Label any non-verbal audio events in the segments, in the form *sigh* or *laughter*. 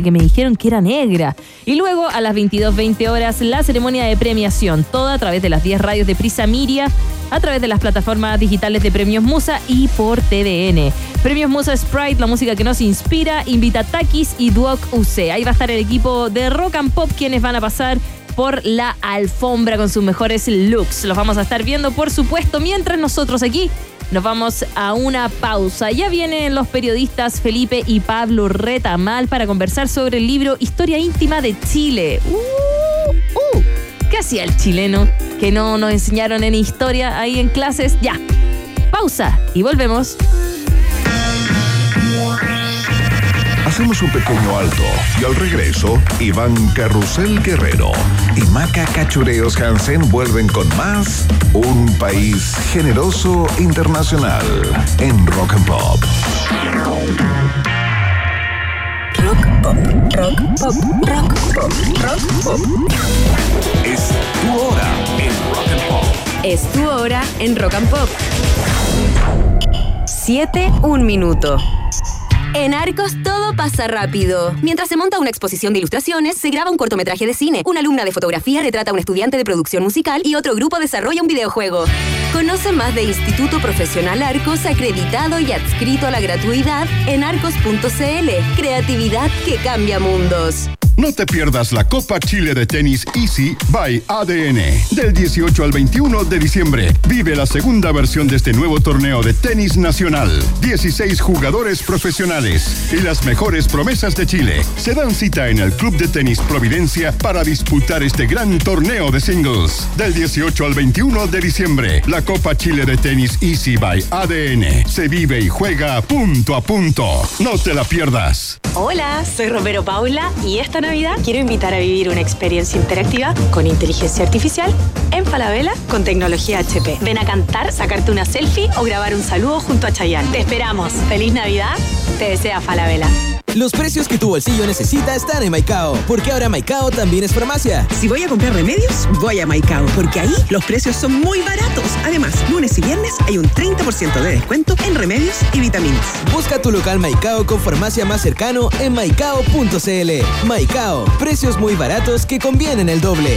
que me dijeron que era negra. Y luego a las 22.20 horas la ceremonia de premiación, toda a través de las 10 radios de Prisa Miria, a través de las plataformas digitales de Premios Musa y por TVN. Premios Musa Sprite, la música que nos inspira, invita Takis y Duoc UC. Ahí va a estar el equipo de Rock and Pop quienes van a pasar por la alfombra con sus mejores looks. Los vamos a estar viendo, por supuesto, mientras nosotros aquí nos vamos a una pausa. Ya vienen los periodistas Felipe y Pablo Retamal para conversar sobre el libro Historia íntima de Chile. Uh, uh, ¿Qué hacía el chileno que no nos enseñaron en historia ahí en clases? Ya. Pausa y volvemos. Hacemos un pequeño alto y al regreso, Iván Carrusel Guerrero y Maca Cachureos Hansen vuelven con más Un País Generoso Internacional en Rock and Pop. Rock pop, rock pop, rock pop, rock pop. Es tu hora en Rock and Pop. Es tu hora en Rock and Pop. 7, un minuto. En Arcos todo pasa rápido. Mientras se monta una exposición de ilustraciones, se graba un cortometraje de cine. Una alumna de fotografía retrata a un estudiante de producción musical y otro grupo desarrolla un videojuego. Conoce más de Instituto Profesional Arcos acreditado y adscrito a la gratuidad en arcos.cl. Creatividad que cambia mundos. No te pierdas la Copa Chile de Tenis Easy by ADN. Del 18 al 21 de diciembre, vive la segunda versión de este nuevo torneo de tenis nacional. 16 jugadores profesionales y las mejores promesas de Chile se dan cita en el Club de Tenis Providencia para disputar este gran torneo de singles. Del 18 al 21 de diciembre, la Copa Chile de Tenis Easy by ADN se vive y juega punto a punto. No te la pierdas. Hola, soy Romero Paula y esta Navidad quiero invitar a vivir una experiencia interactiva con inteligencia artificial en Falabella con tecnología HP. Ven a cantar, sacarte una selfie o grabar un saludo junto a Chayanne. Te esperamos. Feliz Navidad. Te desea Falabella. Los precios que tu bolsillo necesita están en Maicao, porque ahora Maicao también es farmacia. Si voy a comprar remedios, voy a Maicao, porque ahí los precios son muy baratos. Además, lunes y viernes hay un 30% de descuento en remedios y vitaminas. Busca tu local Maicao con farmacia más cercano en maicao.cl. Maicao, precios muy baratos que convienen el doble.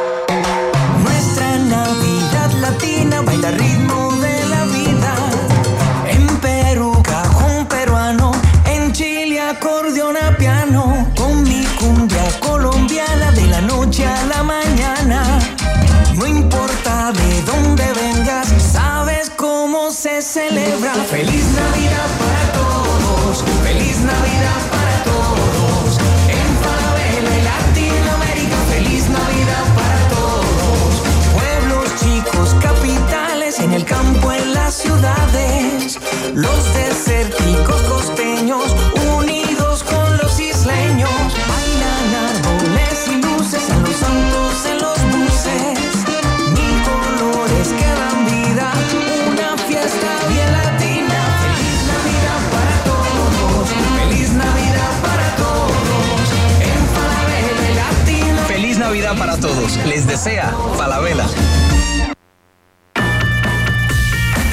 Los desérticos costeños, unidos con los isleños. Bailan árboles y luces en los autos, en los buses. Mil colores que dan vida, una fiesta bien latina. Feliz Navidad para todos, feliz Navidad para todos. En Falabella y Latino. Feliz Navidad para todos. Les desea Falabella.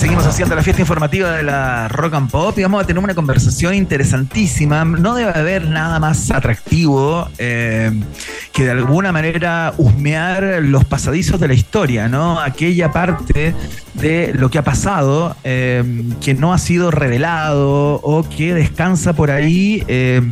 seguimos haciendo la fiesta informativa de la Rock and Pop y vamos a tener una conversación interesantísima. No debe haber nada más atractivo eh, que de alguna manera husmear los pasadizos de la historia, ¿no? Aquella parte de lo que ha pasado, eh, que no ha sido revelado o que descansa por ahí eh,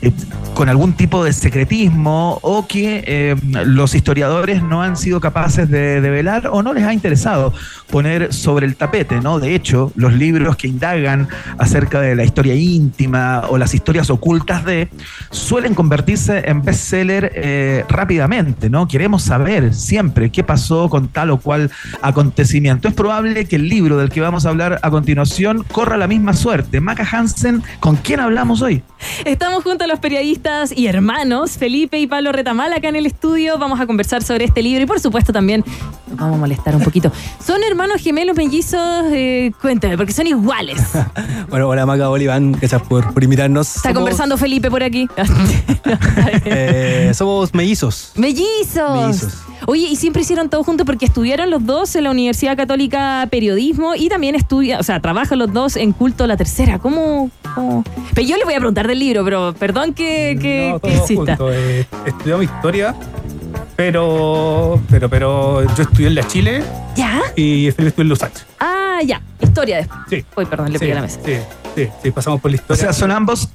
eh, con algún tipo de secretismo o que los historiadores no han sido capaces de develar o no les ha interesado poner sobre el tapete, ¿no? De hecho, los libros que indagan acerca de la historia íntima o las historias ocultas de suelen convertirse en bestseller rápidamente, ¿no? Queremos saber siempre qué pasó con tal o cual acontecimiento. Es probable que el libro del que vamos a hablar a continuación corra la misma suerte. Maca Hansen, ¿con quién hablamos hoy? Estamos junto a los periodistas y hermanos Felipe y Pablo Retamal acá en el estudio. Vamos a conversar sobre este libro y por supuesto también nos vamos a molestar un poquito. ¿Son hermanos gemelos mellizos? Eh, cuéntame, porque son iguales. *laughs* Bueno, hola Maca Oliván, gracias por, por invitarnos. Está conversando Felipe por aquí. *laughs* *laughs* Eh, somos mellizos. ¡Mellizos! Mellizos. Oye, y siempre hicieron todo juntos porque estudiaron los dos en la Universidad Católica Periodismo y también estudian, o sea, trabajan los dos en Culto La Tercera. ¿Cómo? cómo? Pero yo le voy a preguntar del libro, pero perdón que, que, No, que juntos. Eh, estudiamos historia, pero, pero, pero yo estudié en la Chile ¿Ya? y Felipe estudió en Los Ángeles. Ah, ya. Historia después. Sí. Uy, perdón, le Sí, pegué a la mesa. Sí, sí, sí, pasamos por la O historia. sea, son ambos,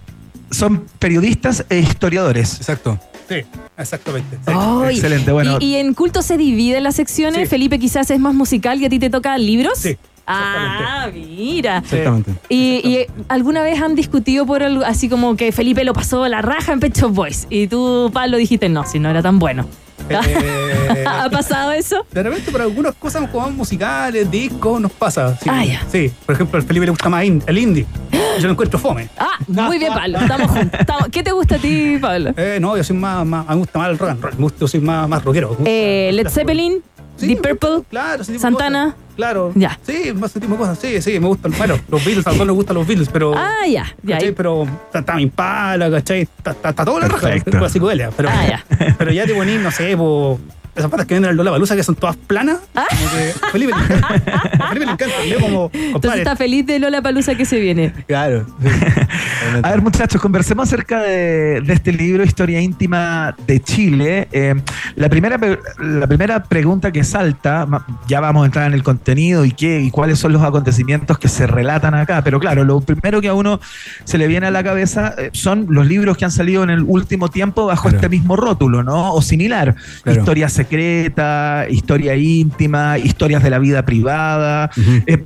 son periodistas e historiadores. Exacto. Sí, exactamente. sí. Excelente, bueno. ¿Y, y en culto se dividen las secciones? Sí. Felipe quizás es más musical y a ti te toca libros. Sí, Ah, mira. Exactamente. Y, y, alguna vez han discutido por algo así como que Felipe lo pasó la raja en Pecho Boys y tú, Pablo, dijiste no, si no era tan bueno. Eh, *laughs* ¿Ha pasado eso? de repente, por algunas cosas como musicales, discos, nos pasa. Sí, Ah, ya. sí. por ejemplo, al Felipe le gusta más in- el indie. Yo lo encuentro fome. Ah, muy bien, Pablo. Estamos juntos. Estamos- ¿Qué te gusta a ti, Pablo? Eh, no, yo soy más, más, me gusta más el rock and roll. Me gusta, yo soy más, más rockero. Eh, Led Zeppelin, Sí, Deep Purple. Claro, Santana. cosas. Claro. Ya. Sí, más ese tipo de cosas. Sí, sí, me gustan. Bueno, los Beatles, a todos nos gustan los Beatles, pero. Ah, ya. ya. ¿cachai? Pero está está Impala, ¿cachai? Está, está, está todo la raja, la psicodelia. Pero, Ah, ya. *laughs* pero ya te ponís, no sé, po, esas patas que venden al Lola Balusa que son todas planas. Ah. Como que a Felipe le encanta. A Felipe le encanta. Y yo como, Entonces está feliz de Lola Palusa que se viene. Claro. *laughs* A ver, muchachos, conversemos acerca de, de este libro, Historia íntima de Chile. Eh, la, primera, la primera pregunta que salta, ya vamos a entrar en el contenido y qué y cuáles son los acontecimientos que se relatan acá, pero claro, lo primero que a uno se le viene a la cabeza eh, son los libros que han salido en el último tiempo bajo Claro. este mismo rótulo, ¿no? O similar. Claro. Historia secreta, historia íntima, historias de la vida privada. Eh,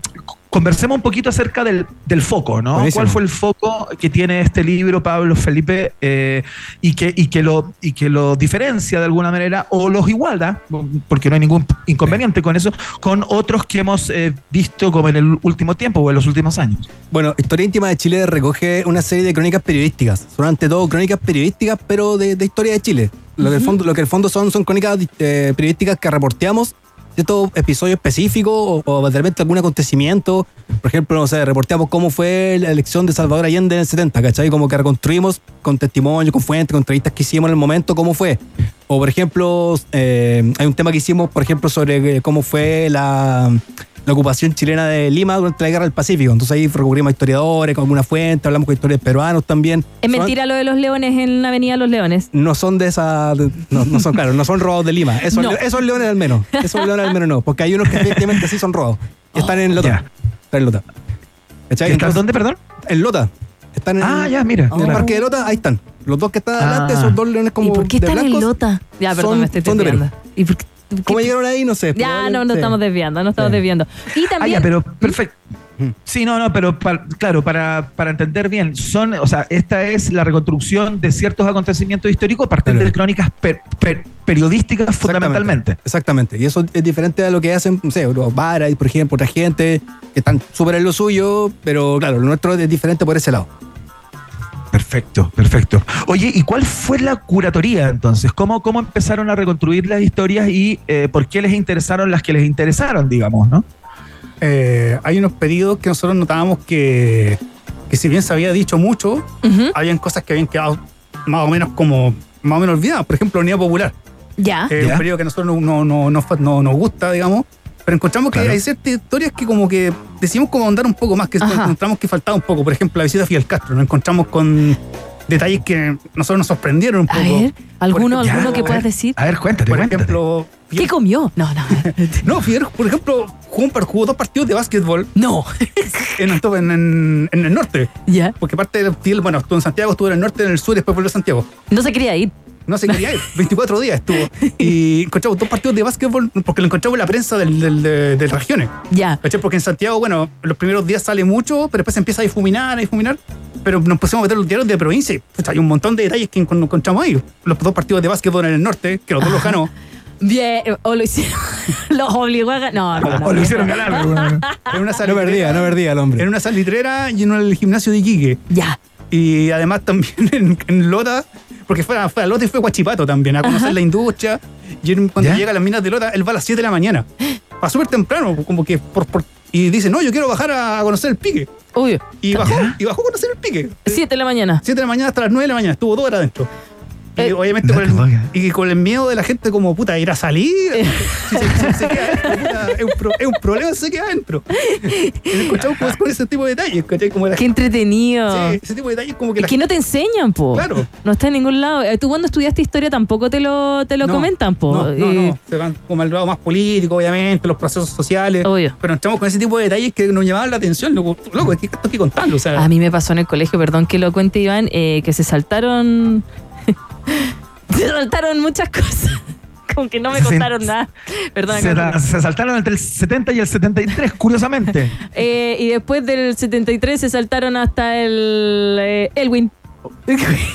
conversemos un poquito acerca del, del foco, ¿no? Buenísimo. ¿Cuál fue el foco que tiene este libro, Pablo Felipe, eh, y, que, y, que lo, y que lo diferencia de alguna manera o los iguala, porque no hay ningún inconveniente con eso, con otros que hemos eh, visto como en el último tiempo o en los últimos años? Bueno, Historia Íntima de Chile recoge una serie de crónicas periodísticas. Son ante todo crónicas periodísticas, pero de, de historia de Chile. Lo, que, el fondo, lo que el fondo son son crónicas eh, periodísticas que reporteamos ciertos episodios específicos o, o de repente algún acontecimiento. Por ejemplo, no sé, reporteamos cómo fue la elección de Salvador Allende en el 70, ¿cachai? Como que reconstruimos con testimonio, con fuentes, con entrevistas que hicimos en el momento, cómo fue. O, por ejemplo, eh, hay un tema que hicimos, por ejemplo, sobre eh, cómo fue la, la ocupación chilena de Lima durante la Guerra del Pacífico. Entonces ahí recurrimos a historiadores, con alguna fuente, hablamos con historiadores peruanos también. Es Son- mentira lo de los leones en la Avenida Los Leones. no son de esa. de- No, no son, claro, no son robados de Lima. Esos, No. le- esos leones al menos. Esos leones al menos no. Porque hay unos que efectivamente sí son robados. Y están en Lota. Ya. Están en Lota. ¿Están Entonces, dónde, perdón? En Lota. Están en, Ah, ya, mira. en el parque de Lota, ahí están. Los dos que están adelante, Ah. esos dos leones como. ¿Y por qué de están en blancos, Lota? Ya, perdón, son- me estoy son de. ¿Y por qué- ¿Cómo llegaron ahí? No sé. Ya, no, no estamos desviando, no estamos Sí. desviando. Y Ah, también. ya, pero perfecto. Sí, no, no, pero pa- claro, para, para entender bien, son, o sea, esta es la reconstrucción de ciertos acontecimientos históricos a partir Claro. de crónicas per- per- periodísticas fundamentalmente. Exactamente. Y eso es diferente a lo que hacen, no sé, los Baras, por ejemplo, otra gente que están súper en lo suyo, pero claro, lo nuestro es diferente por ese lado. Perfecto, perfecto. Oye, ¿y cuál fue la curatoría entonces? ¿Cómo, cómo empezaron a reconstruir las historias y eh, por qué les interesaron las que les interesaron, digamos, ¿no? eh, hay unos pedidos que nosotros notábamos que, que si bien se había dicho mucho, habían cosas que habían quedado más o menos como más o menos olvidadas. Por ejemplo, Unidad Popular. Ya. Ya. un periodo que a nosotros no, no, no, no- nos gusta, digamos. Pero encontramos Claro. que hay ciertas historias que como que decimos como ahondar un poco más, que Ajá. encontramos que faltaba un poco. Por ejemplo, la visita a Fidel Castro. Nos encontramos con detalles que nosotros nos sorprendieron un A poco. ver, ¿alguno, ejemplo, alguno que puedas a ver. decir? A ver, cuéntate, Por cuéntate. ejemplo, ¿Qué comió? No, no. *laughs* no, Fidel, por ejemplo, jugó, un par- jugó dos partidos de básquetbol. No. En, en, en- en el norte. Ya. Porque parte del bueno, estuvo en Santiago, estuvo en el norte, en el sur y después volvió a Santiago. No se quería ir. No se quería ir. *laughs* 24 días estuvo. Y encontramos dos partidos de básquetbol porque lo encontramos en la prensa del, del- de, de regiones. Ya. ¿Cachai? Porque en Santiago, bueno, los primeros días sale mucho, pero después se empieza a difuminar, a difuminar. Pero nos pusimos a meter los diarios de provincia pucha, hay un montón de detalles que encon- encontramos ahí. Los dos partidos de básquetbol en el norte, que los dos los ganó. *laughs* Bien, o lo hicieron. *laughs* Los obligó a ganar. No, no, no. O lo hicieron ganar. En una No perdía, no perdía el hombre. En una salitrera y en el gimnasio de Iquique. Ya. Y además también *laughs* en, en Lota, porque fue, a- fue a Lota y fue a Guachipato también, a conocer Ajá. la industria. Y cuando ¿Ya? llega a las minas de Lota, él va a las 7 de la mañana. Va súper temprano, como que por, por- y dice, no, yo quiero bajar a, conocer el pique. Uy. Y bajó, y bajó a conocer el pique. Siete de la mañana. 7 de la mañana hasta las 9 de la mañana, estuvo dos horas adentro. Y Eh, obviamente no con el, y con el miedo de la gente como puta ir a salir. si *laughs* se, si se queda adentro, puta, es, un pro- es un problema si se queda adentro. Y nos encontramos con, ese tipo de detalles, ¿cachai? Como la Qué entretenido. Sí, ese tipo de detalles como que Es la que no te enseñan, po. Claro. No está en ningún lado. Eh, Tú cuando estudiaste historia tampoco te lo, te lo No, comentan, po. No, no, Eh, no. Se van como al lado más político, obviamente, los procesos sociales. Obvio. Pero entramos con ese tipo de detalles que nos llamaban la atención. Loco, loco es que esto hay que contarlo. O sea, A mí me pasó en el colegio, perdón que lo cuente Iván, eh, que se saltaron. *laughs* se saltaron muchas cosas. *laughs* Como que no me Se- contaron nada. Perdón. Se, saltaron entre el 70 y el 73, curiosamente. *laughs* Eh, y después del 73 se saltaron hasta el eh, Elwin.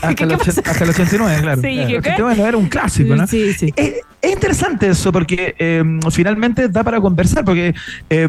Hasta el, hasta el 89, claro. Sí, ¿qué? 89 era un clásico, ¿no? Sí, sí. Es, es interesante eso porque eh, finalmente da para conversar, porque eh,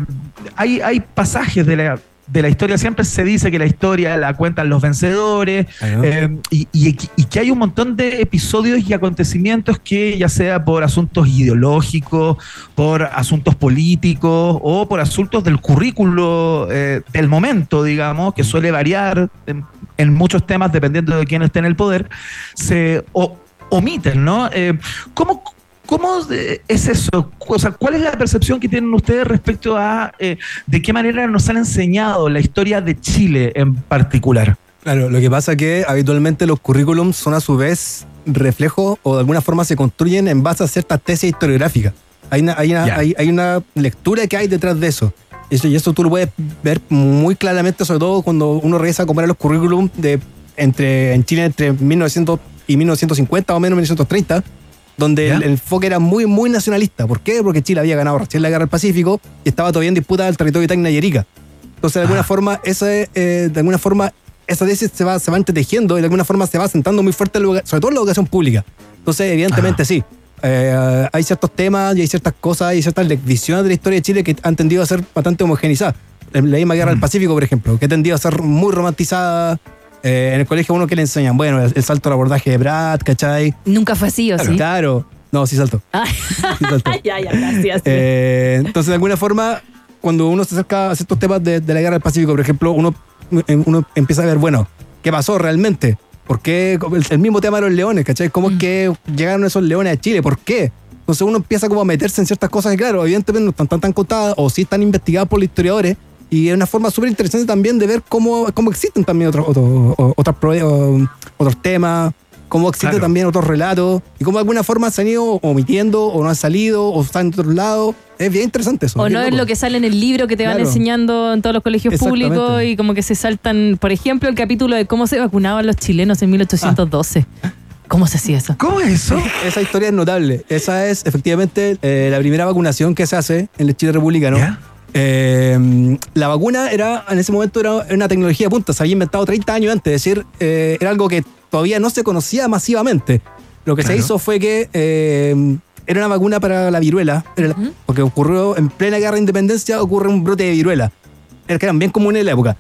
hay, hay pasajes de la, de la historia, siempre se dice que la historia la cuentan los vencedores eh, y, y- y que hay un montón de episodios y acontecimientos que ya sea por asuntos ideológicos, por asuntos políticos o por asuntos del currículo eh, del momento, digamos, que suele variar en, en muchos temas dependiendo de quién esté en el poder, se o- omiten, ¿no? Eh, ¿Cómo, ¿Cómo eh, es eso? O sea, ¿cuál es la percepción que tienen ustedes respecto a eh, de qué manera nos han enseñado la historia de Chile en particular? Claro, lo que pasa es que habitualmente los currículums son a su vez reflejo o de alguna forma se construyen en base a ciertas tesis historiográficas. Hay una, hay una, hay, hay una lectura que hay detrás de eso. Eso, y eso tú lo puedes ver muy claramente, sobre todo cuando uno regresa a comparar los currículums de, entre, en Chile entre 1900 y 1950 o menos 1930, donde ¿Ya? el, el enfoque era muy, muy nacionalista. ¿Por qué? Porque Chile había ganado recién la guerra del Pacífico y estaba todavía en disputa del territorio de Tacna y Arica. Entonces, de alguna Ah. forma, ese, eh, de alguna forma, esa tesis se va, se va entretejiendo y de alguna forma se va sentando muy fuerte, sobre todo en la educación pública. Entonces, evidentemente, Ah. sí. Eh, hay ciertos temas y hay ciertas cosas y ciertas visiones de la historia de Chile que han tendido a ser bastante homogenizadas. La misma guerra Mm. del Pacífico, por ejemplo, que ha tendido a ser muy romantizada. Eh, en el colegio, uno que le enseñan, bueno, el, el salto al abordaje de Brad, ¿cachai? Nunca fue así, ¿o Claro. sí? Claro. No, sí salto. Ah, Sí *laughs* salto. ya, ya, gracias. Eh, entonces, de alguna forma, cuando uno se acerca a ciertos temas de, de la guerra del Pacífico, por ejemplo, uno, uno empieza a ver, bueno, ¿qué pasó realmente? ¿Por qué? El, mismo tema de los leones, ¿cachai? ¿Cómo es que llegaron esos leones a Chile? ¿Por qué? Entonces uno empieza como a meterse en ciertas cosas que, claro, evidentemente no están tan, tan contadas o sí están investigadas por los historiadores. Y es una forma súper interesante también de ver cómo, cómo existen también otros, otros, otros temas, cómo existen Claro. también otros relatos y cómo de alguna forma se han ido omitiendo o no han salido o están de otro lado. Es bien interesante eso. O no es loco. lo que sale en el libro que te van enseñando en todos los colegios públicos y como que se saltan, por ejemplo, el capítulo de cómo se vacunaban los chilenos en 1812. ¿Cómo se hacía eso? ¿Cómo es eso? *laughs* Esa historia es notable. Esa es efectivamente eh, la primera vacunación que se hace en el Chile republicano. ¿Ya? Eh, la vacuna era, en ese momento era una tecnología de punta, se había inventado 30 años antes, es decir, eh, era algo que todavía no se conocía masivamente. Lo que se hizo fue que eh, era una vacuna para la viruela, era la- porque ocurrió en plena guerra de independencia, ocurre un brote de viruela, era que eran bien comunes en la época.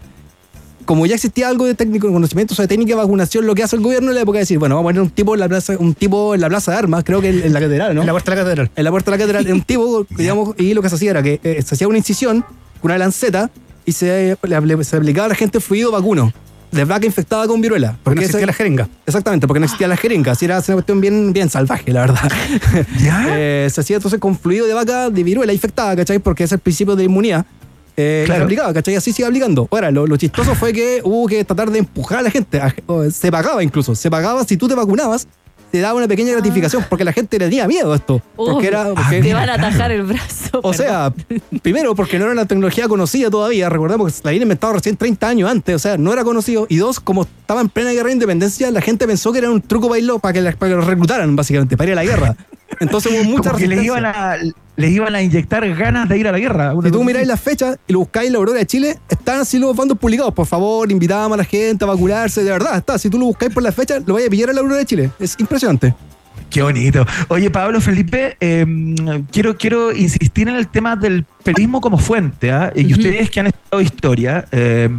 Como ya existía algo de técnico, conocimiento sobre técnica de vacunación, lo que hace el gobierno en la época es decir, bueno, vamos a poner un tipo en la plaza, un tipo en la plaza de armas, creo que en, en la catedral, ¿no? en la puerta de la catedral. en la puerta de la catedral, un tipo, *laughs* digamos, y lo que se hacía era que eh, se hacía una incisión con una lanceta y se, le- se aplicaba a la gente fluido vacuno de vaca infectada con viruela. Porque no ese- existía la jeringa. Exactamente, porque no existía la jeringa, así era una cuestión bien, bien salvaje, la verdad. *laughs* ¿Ya? *laughs* Eh, se hacía entonces con fluido de vaca de viruela infectada, ¿cachai? Porque es el principio de inmunidad. Eh, Claro. se aplicaba, ¿cachai? Así sigue aplicando. Ahora, lo, lo chistoso fue que hubo que tratar de empujar a la gente. a- o, se pagaba incluso. Se pagaba si tú te vacunabas, te daba una pequeña gratificación porque la gente le tenía miedo a esto. Uy, Porque era, porque- te van a atajar el brazo. o sea, *laughs* primero porque no era una tecnología conocida todavía, recordemos que la habían inventado recién 30 años antes, o sea, no era conocido. Y dos, como estaba en plena guerra de independencia, la gente pensó que era un truco bailó para que, la- para que los reclutaran, básicamente, para ir a la guerra. *laughs* Entonces hubo mucha Como que les resistencia. iban, a, les iban a inyectar ganas de ir a la guerra. Si tú miráis las fechas y lo buscáis en la Aurora de Chile, están así los bandos publicados. Por favor, invitamos a la gente a vacunarse. De verdad, está. Si tú lo buscáis por la fecha, lo vais a pillar en la Aurora de Chile. Es impresionante. Qué bonito. Oye, Pablo Felipe, eh, quiero, quiero insistir en el tema del periodismo como fuente. ¿ah? Y ustedes que han estudiado historia, eh,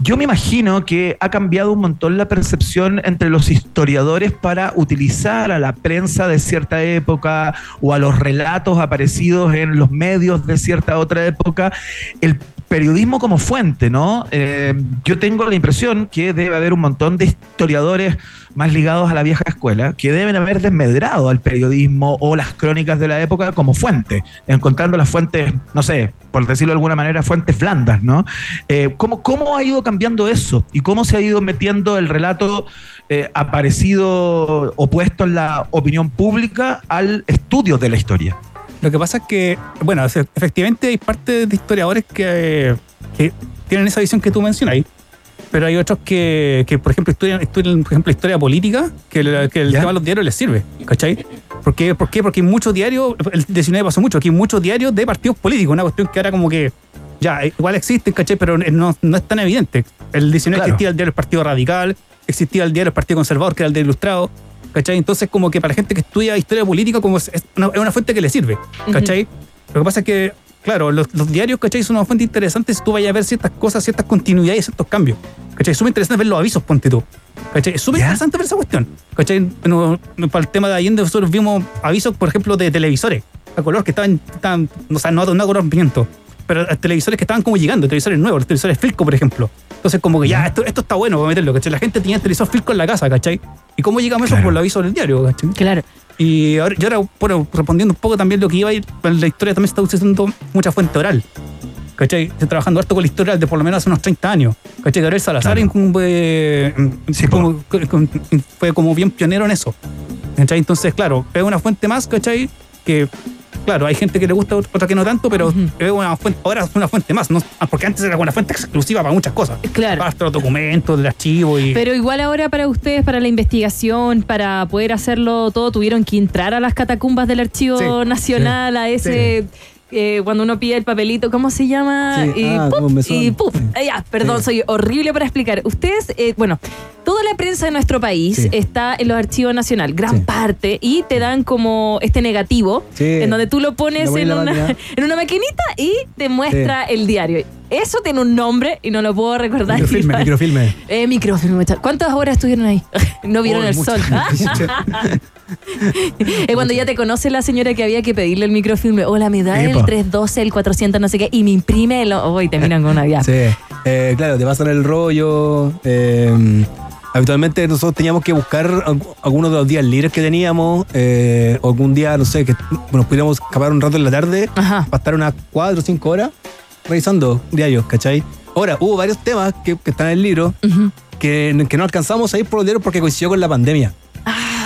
yo me imagino que ha cambiado un montón la percepción entre los historiadores para utilizar a la prensa de cierta época o a los relatos aparecidos en los medios de cierta otra época. El periodismo como fuente, ¿no? Eh, yo tengo la impresión que debe haber un montón de historiadores más ligados a la vieja escuela que deben haber desmedrado al periodismo o las crónicas de la época como fuente, encontrando las fuentes, no sé, por decirlo de alguna manera, fuentes blandas, ¿no? Eh, ¿cómo, ¿Cómo ha ido cambiando eso? ¿Y cómo se ha ido metiendo el relato eh, aparecido o puesto en la opinión pública al estudio de la historia? Lo que pasa es que, bueno, efectivamente hay parte de historiadores que, que tienen esa visión que tú mencionas ahí, pero hay otros que, que, por ejemplo, estudian, estudian, por ejemplo, historia política, que, el tema de los diarios les sirve, ¿cachai? ¿Por qué? ¿Por qué? Porque hay muchos diarios, el 19 pasó mucho, aquí hay muchos diarios de partidos políticos, una cuestión que ahora como que, ya, igual existen, ¿cachai? Pero no, no es tan evidente. El 19 Claro. existía el diario del Partido Radical, existía el diario del Partido Conservador, que era el de Ilustrado, ¿cachai? Entonces, como que para la gente que estudia historia política, como es, es una, es una fuente que le sirve, ¿cachai? Lo que pasa es que, claro, los, los diarios, ¿cachai? Son una fuente interesante si tú vayas a ver ciertas cosas, ciertas continuidades, ciertos cambios, ¿cachai? Es súper interesante ver los avisos, ponte tú, ¿cachai? Es súper interesante ver esa cuestión, ¿cachai? Bueno, para el tema de Allende, nosotros vimos avisos, por ejemplo, de televisores a color que estaban, estaban o sea, no, no a color pimiento, pero a televisores que estaban como llegando, televisores nuevos, los televisores Filco, por ejemplo. Entonces, como que ya, esto, esto está bueno para meterlo, ¿cachai? La gente tenía televisor Filco en la casa, ¿cachai? ¿Y cómo llegamos a eso? Por los avisos del diario, ¿cachai? Claro. Y ahora, yo ahora, bueno, respondiendo un poco también lo que iba a ir, en la historia también se está usando mucha fuente oral. ¿Cachai? Estoy trabajando harto con la historia de por lo menos hace unos 30 años. ¿Cachai? Gabriel Salazar en- eh, como- fue como bien pionero en eso. ¿Cachai? Entonces, claro, es una fuente más, ¿cachai? Que, claro, hay gente que le gusta, otra que no tanto, pero es una fuente, ahora es una fuente más, ¿no? Ah, porque antes era una fuente exclusiva para muchas cosas. Claro. Para los documentos, del archivo y... Pero igual ahora para ustedes, para la investigación, para poder hacerlo todo, tuvieron que entrar a las catacumbas del Archivo Sí, Nacional, a ese... eh, cuando uno pide el papelito, ¿cómo se llama? Sí, y, ah, ¡pup! y ¡puf! Ah, ya, perdón, Sí. soy horrible para explicar. Ustedes, eh, bueno, toda la prensa de nuestro país Sí. está en los archivos nacional, gran Sí. parte, y te dan como este negativo, en donde tú lo pones en una, máquina. *laughs* en una maquinita y te muestra el diario. Eso tiene un nombre y no lo puedo recordar. Microfilme, *laughs* microfilme. Eh, microfilme. ¿Cuántas horas estuvieron ahí? *laughs* no vieron Oh, el muchas. sol. es cuando ya te conoce la señora que había que pedirle el microfilme. Hola, me da Sí, el po. 312, el 400, no sé qué, y me imprime el. Oh, y te miran con una ya. Sí, Eh, claro, te pasan el rollo. eh, habitualmente nosotros teníamos que buscar alg- algunos de los días libres que teníamos. eh, o algún día, no sé, que nos pudiéramos escapar un rato en la tarde para estar unas 4 o 5 horas revisando diarios, ¿cachai? Ahora, hubo varios temas que, que están en el libro que, que no alcanzamos a ir por los diarios porque coincidió con la pandemia.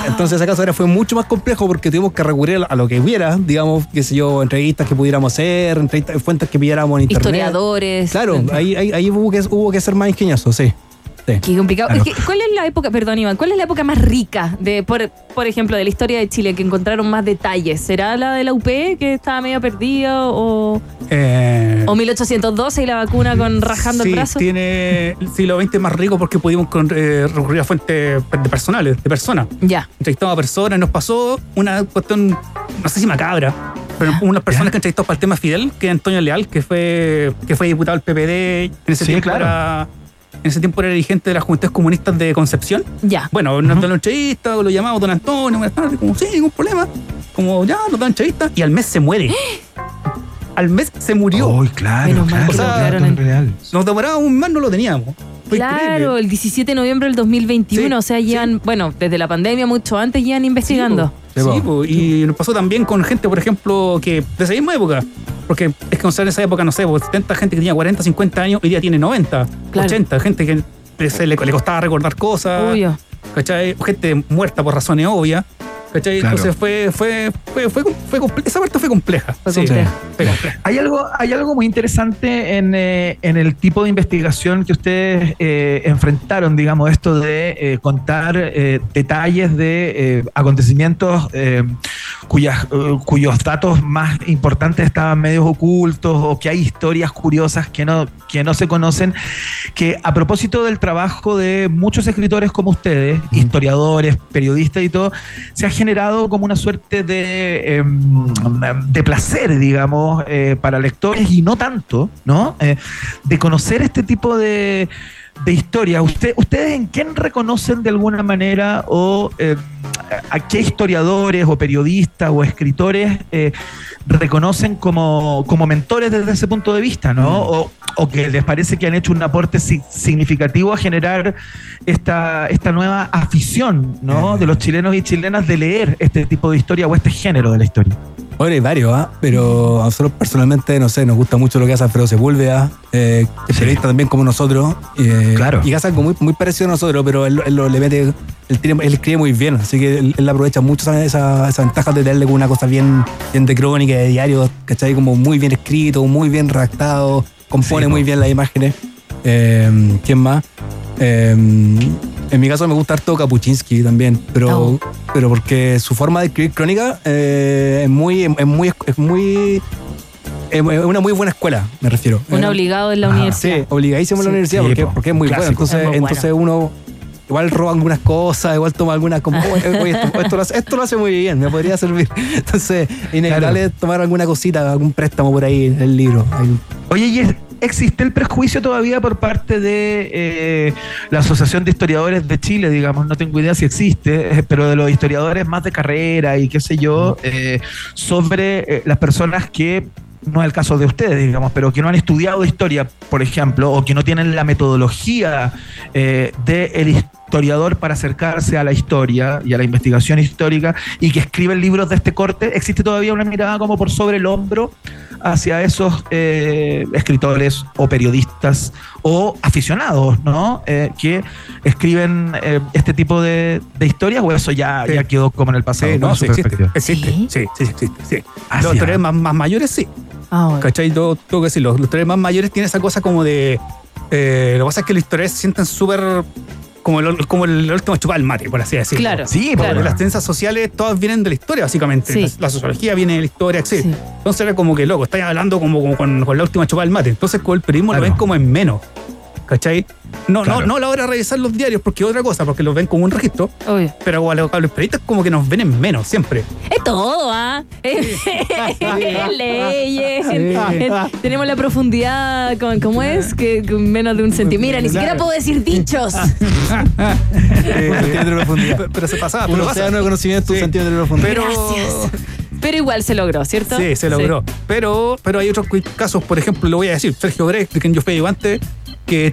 Entonces, ese caso ahora fue mucho más complejo porque tuvimos que recurrir a lo que hubiera, digamos, qué sé yo, entrevistas que pudiéramos hacer, entrevistas, fuentes que pilláramos en internet. Historiadores. Claro, ahí, ahí, ahí hubo, que, hubo que ser más ingenioso, sí. Sí. Qué complicado. Claro. Es que, ¿Cuál es la época, perdón Iván, cuál es la época más rica de, por, por ejemplo, de la historia de Chile que encontraron más detalles? ¿Será la de la UP que estaba medio perdida o, Eh, o 1812 y la vacuna con rajando sí, el brazo? tiene el siglo XX más rico porque pudimos con- eh, recurrir a fuentes de personales, de personas. Ya. Entrevistamos a personas, nos pasó una cuestión, no sé si macabra, pero unas personas que entrevistamos para el tema Fidel, que es Antonio Leal, que fue, que fue diputado del PPD, en ese, Sí, tiempo claro. era, en ese tiempo era dirigente de las Juventudes Comunistas de Concepción. Ya. Bueno, nos dan la entrevista, lo llamamos don Antonio, buenas tardes, como, sí, ningún problema. Como, ya, nos dan entrevista, y al mes se muere. *gasps* al mes se murió. Uy, claro, Menos mal claro, claro, en- real. Nos demoraba un mes, no lo teníamos. Fue Claro, increíble. el 17 de noviembre del 2021, Sí, o sea, llevan, bueno, desde la pandemia mucho antes llevan investigando. Sí, po, y nos pasó también con gente, por ejemplo, que de esa misma época. Porque es que en esa época, no sé, pues, 70 gente que tenía 40, 50 años, hoy día tiene 90, Claro. 80. Gente que se le, le costaba recordar cosas. Obvio. ¿cachai? Gente muerta por razones obvias. ¿Cachai? Claro. Entonces fue, fue, fue, fue, fue esa parte fue compleja. Fue Sí, compleja. fue compleja. Hay algo, hay algo muy interesante en, eh, en el tipo de investigación que ustedes eh, enfrentaron, digamos, esto de eh, contar eh, detalles de eh, acontecimientos eh, cuyas, eh, cuyos datos más importantes estaban medios ocultos o que hay historias curiosas que no, que no se conocen, que a propósito del trabajo de muchos escritores como ustedes, historiadores, periodistas y todo, se ha generado como una suerte de, em, de placer, digamos, eh, para lectores y no tanto, ¿no? Eh, de conocer este tipo de, de historias. Usted, ¿Ustedes en quién reconocen de alguna manera o eh, a qué historiadores o periodistas o escritores eh, reconocen como, como mentores desde ese punto de vista, ¿no? O, o que les parece que han hecho un aporte si- significativo a generar esta, esta nueva afición, ¿no? De los chilenos y chilenas de leer este tipo de historia o este género de la historia. Bueno, hay varios, ¿ah? pero a nosotros personalmente, no sé, nos gusta mucho lo que hace Alfredo Sepúlveda, eh, que periodista también como nosotros. eh, Claro. Y hace algo muy, muy parecido a nosotros, pero él, él lo- le mete, él, tiene- él escribe muy bien, así que él, él aprovecha mucho esa, esa, esa ventaja de tenerle como una cosa bien, bien de crónica, de diario, ¿cachai? Como muy bien escrito, muy bien redactado, compone Sí, muy bien las imágenes. Eh, ¿Quién más? En mi caso me gusta harto Kapuczynski también, pero, Oh. pero porque su forma de escribir crónica eh, es muy, es muy, es muy, es una muy buena escuela, me refiero. Un Eh, obligado en la Ajá, universidad. Sí, obligadísimo en la Sí. universidad Sí, porque, po, porque es muy bueno. Entonces, Es muy bueno. entonces uno igual roba algunas cosas, igual toma algunas como, "Oye, oye, esto, esto lo hace, esto lo hace muy bien, me podría servir. *laughs* Entonces, inevitable tomar alguna cosita, algún préstamo por ahí en el libro. Ahí. Oye, ¿y es- existe el prejuicio todavía por parte de eh, la Asociación de Historiadores de Chile, digamos? No tengo idea si existe, eh, pero de los historiadores más de carrera y qué sé yo, eh, sobre las personas que no es el caso de ustedes, digamos, pero que no han estudiado historia, por ejemplo, o que no tienen la metodología eh, del historiador para acercarse a la historia y a la investigación histórica y que escriben libros de este corte, existe todavía una mirada como por sobre el hombro hacia esos eh, escritores o periodistas o aficionados, ¿no? Eh, que escriben eh, este tipo de, de historias o eso ya, Sí. ya quedó como en el pasado. Sí, ¿no? sí existe. Existe. ¿Sí? Sí, sí, existe. Sí. Ah, los ah. más, más mayores, sí. Ah, bueno. ¿Cachai? Yo tengo que decirlo. Los historiadores más mayores tienen esa cosa como de. eh, lo que pasa es que los historiadores se sienten súper. Como el, como el último chupar el mate, por así decirlo. Claro. Sí, claro. Porque las ciencias sociales todas vienen de la historia, básicamente. Sí. La, la sociología viene de la historia, etc. Sí. Entonces era como que, loco, estáis hablando como, como con, con la última chupada del mate. Entonces con el periodismo Claro. lo ven como en menos. ¿Cachai? No, Claro. no, no a la hora de revisar los diarios, porque es otra cosa, porque los ven como un registro. Obvio. Pero a los, a los periodistas como que nos ven en menos, siempre. Es todo, ¿ah? *laughs* Leyes. Sí. Tenemos la profundidad, con, ¿cómo es? Que con menos de un centímetro. Mira, ni siquiera puedo decir dichos. *laughs* centímetro de profundidad. Pero, pero se pasaba. Pero pasa. de conocimiento, un Sí. centímetro de profundidad. Pero, Gracias. Pero igual se logró, ¿cierto? Sí, se logró. Pero, pero hay otros casos, por ejemplo, lo voy a decir, Sergio Grey, de quien yo fui ayudante, que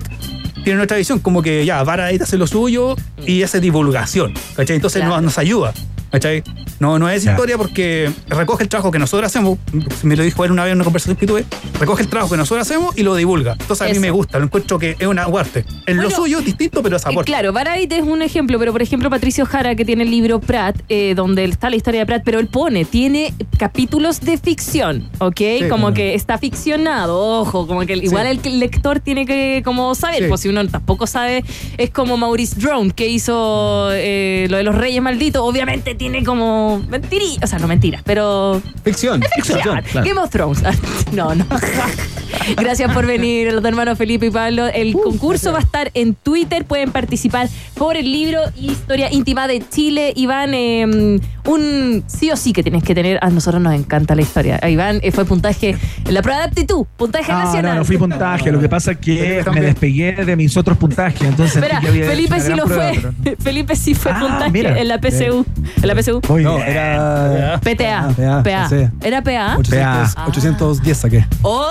tiene otra visión, como que ya, Varadita hace lo suyo y hace divulgación, ¿cachai? Entonces Claro. nos, nos ayuda, ¿cachai? No, no es Ya. historia porque recoge el trabajo que nosotros hacemos, me lo dijo él una vez en una conversación que tuve, recoge el trabajo que nosotros hacemos y lo divulga. Entonces a mí me gusta, lo encuentro que es una arte. En lo suyo, distinto, pero es Eh, aporte. Claro, Baradit es un ejemplo, pero por ejemplo Patricio Jara, que tiene el libro Pratt, eh, donde está la historia de Pratt, pero él pone, tiene capítulos de ficción, ¿ok? como claro. que está ficcionado, ojo, como que igual el lector tiene que como saber, Sí. pues si uno tampoco sabe, es como Maurice Drone, que hizo eh, lo de los Reyes Malditos, obviamente tiene como mentirí, o sea, no mentiras, pero Ficción. ficción. Game of Thrones. *laughs* no, no. *laughs* Gracias por venir, los hermanos Felipe y Pablo. El concurso va a estar en Twitter. Pueden participar por el libro Historia íntima de Chile. Iván, eh, un sí o sí que tienes que tener. A nosotros nos encanta la historia. A Iván eh, fue puntaje en la prueba de aptitud, puntaje No, nacional. no, no fui puntaje. Lo que pasa es que me despegué de mis otros puntajes. Entonces Espera, Felipe sí lo prueba, fue. pero *laughs* Felipe sí fue Ah, puntaje mira. en la PSU. En la PSU. Muy No, era. PTA. Ah, PA, PA. sí. ¿Era PA? 800, Ah. 810 saqué. ¡Oh!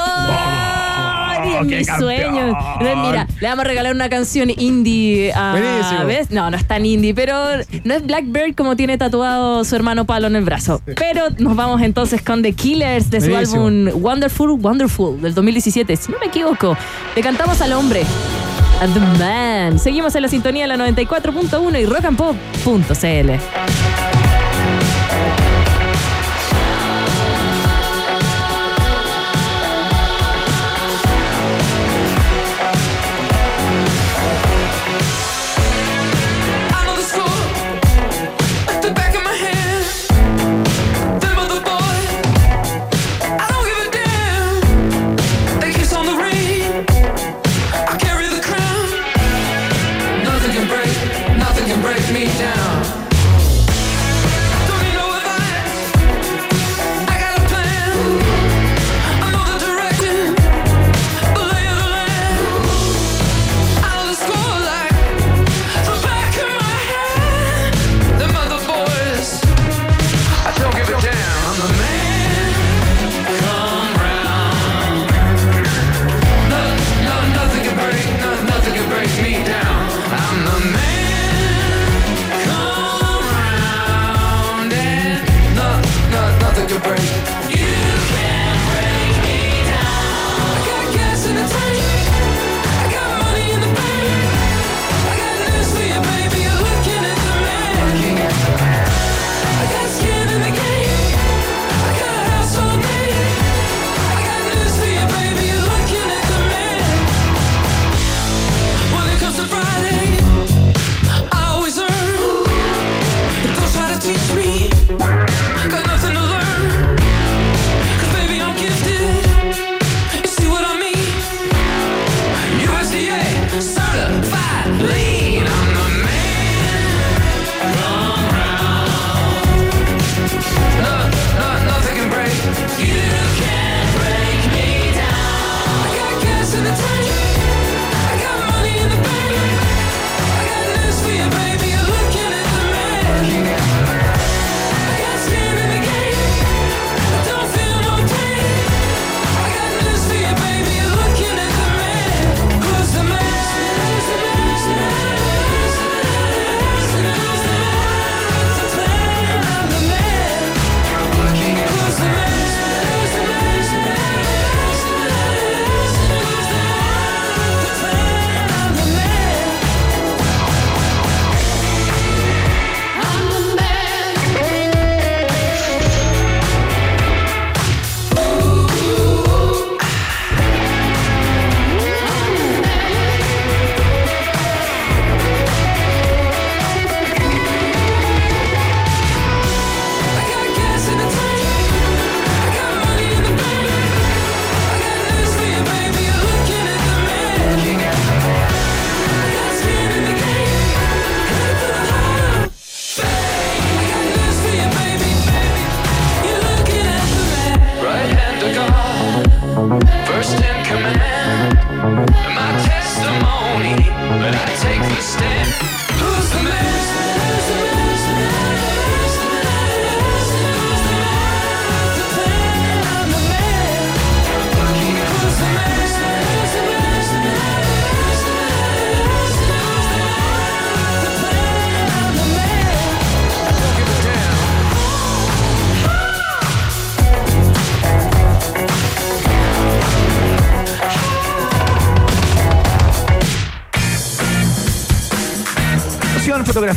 Dios, qué mi sueño. Mira, le vamos a regalar una canción indie a. Buenísimo. ¿ves? No, no es tan indie, pero no es Blackbird como tiene tatuado su hermano Palo en el brazo. Pero nos vamos entonces con The Killers de su Buenísimo. álbum Wonderful, Wonderful del 2017. Si no me equivoco, le cantamos al hombre. The Man. Seguimos en la sintonía de la 94.1 y rockandpop.cl.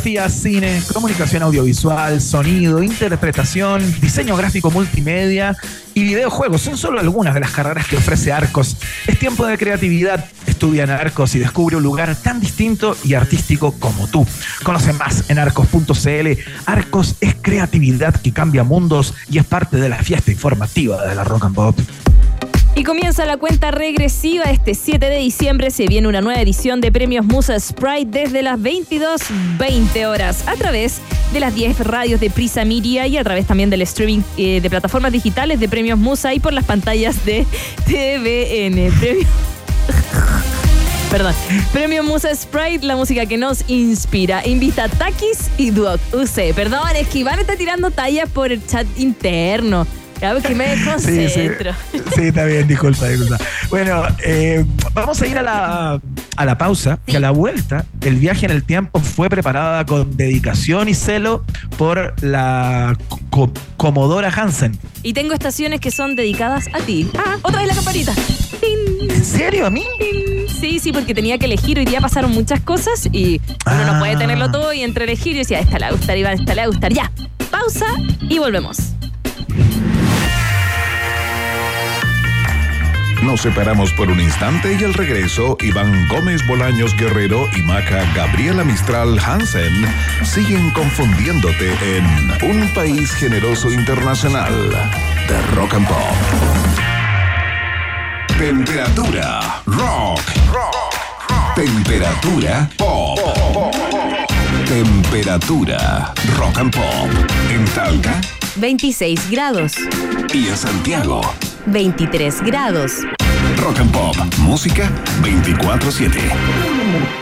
fotografía, cine, comunicación audiovisual, sonido, interpretación, diseño gráfico multimedia y videojuegos son solo algunas de las carreras que ofrece Arcos. Es tiempo de creatividad. Estudia en Arcos y descubre un lugar tan distinto y artístico como tú. Conoce más en arcos.cl. Arcos es creatividad que cambia mundos y es parte de la fiesta informativa de la Rock and Pop. Y comienza la cuenta regresiva. Este 7 de diciembre se viene una nueva edición de Premios Musa Sprite desde las 22.20 horas a través de las 10 radios de Prisa Media y a través también del streaming eh, de plataformas digitales de Premios Musa y por las pantallas de *laughs* TVN. Premio- *laughs* Perdón. Premio Musa Sprite, la música que nos inspira. Invita a Takis y Duoc UC. Perdón, es que Iván está tirando tallas por el chat interno. Claro que me Sí, sí. desconcentro. Sí, está bien, disculpa, disculpa. Bueno, eh, vamos a ir a la, a la pausa, que a la vuelta, el viaje en el tiempo fue preparada con dedicación y celo por la co- Comodora Hansen. Y tengo estaciones que son dedicadas a ti. Ah, otra vez la campanita. ¿En serio? ¿A mí? Dice sí porque tenía que elegir. Hoy día pasaron muchas cosas y uno no puede tenerlo todo. Y entre elegir, yo decía, esta le va a gustar, Iván, esta le va a gustar. Ya, pausa y volvemos. Nos separamos por un instante y al regreso, Iván Gómez Bolaños Guerrero y Maca Gabriela Mistral Hansen siguen confundiéndote en Un País Generoso Internacional de Rock and Pop. Temperatura rock. Temperatura pop. Temperatura rock and pop. En Talca 26 grados. y en Santiago. 23 grados. Rock and Pop. Música 24-7.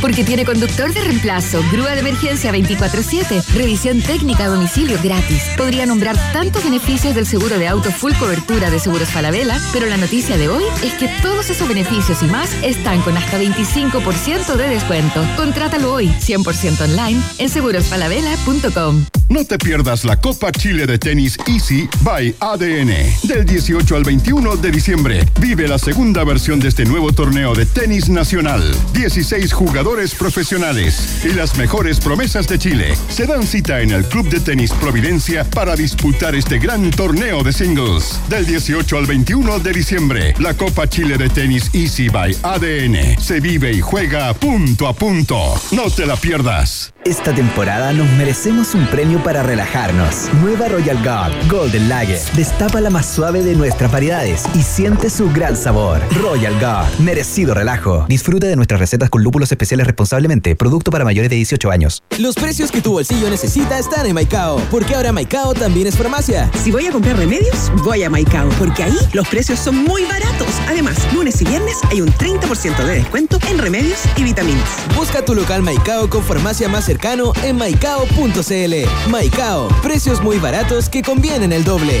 Porque tiene conductor de reemplazo, grúa de emergencia 24-7, revisión técnica a domicilio gratis. Podría nombrar tantos beneficios del seguro de auto full cobertura de Seguros Falabella, pero la noticia de hoy es que todos esos beneficios y más están con hasta 25% de descuento. Contrátalo hoy, 100% online, en segurosfalabella.com. No te pierdas la Copa Chile de Tenis Easy by ADN. Del 18 al 21 de diciembre, vive la segunda versión de este nuevo torneo de tenis nacional. 16 jugadores profesionales y las mejores promesas de Chile se dan cita en el Club de Tenis Providencia para disputar este gran torneo de singles. Del 18 al 21 de diciembre, la Copa Chile de Tenis Easy by ADN se vive y juega punto a punto. No te la pierdas. Esta temporada nos merecemos un premio para relajarnos. Nueva Royal Guard Golden Lager. Destapa la más suave de nuestras variedades y siente su gran sabor. Royal Guard. Merecido relajo. Disfruta de nuestras recetas con lúpulos especiales responsablemente. Producto para mayores de 18 años. Los precios que tu bolsillo necesita están en Maicao, porque ahora Maicao también es farmacia. Si voy a comprar remedios, voy a Maicao, porque ahí los precios son muy baratos. Además, lunes y viernes hay un 30% de descuento en remedios y vitaminas. Busca tu local Maicao con farmacia más cercano en maicao.cl. Maicao, precios muy baratos que convienen el doble.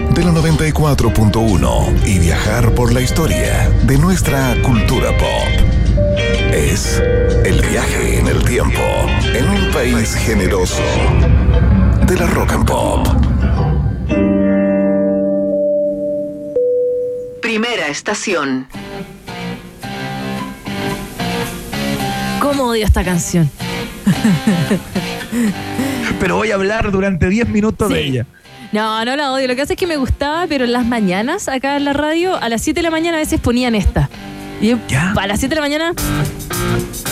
de la 94.1 y viajar por la historia de nuestra cultura pop. Es el viaje en el tiempo en un país generoso de la rock and pop. Primera estación. ¿Cómo odio esta canción? Pero voy a hablar durante 10 minutos de ella. No, no la odio. Lo que hace es que me gustaba, pero en las mañanas, acá en la radio, a las 7 de la mañana a veces ponían esta. Y yo, a las 7 de la mañana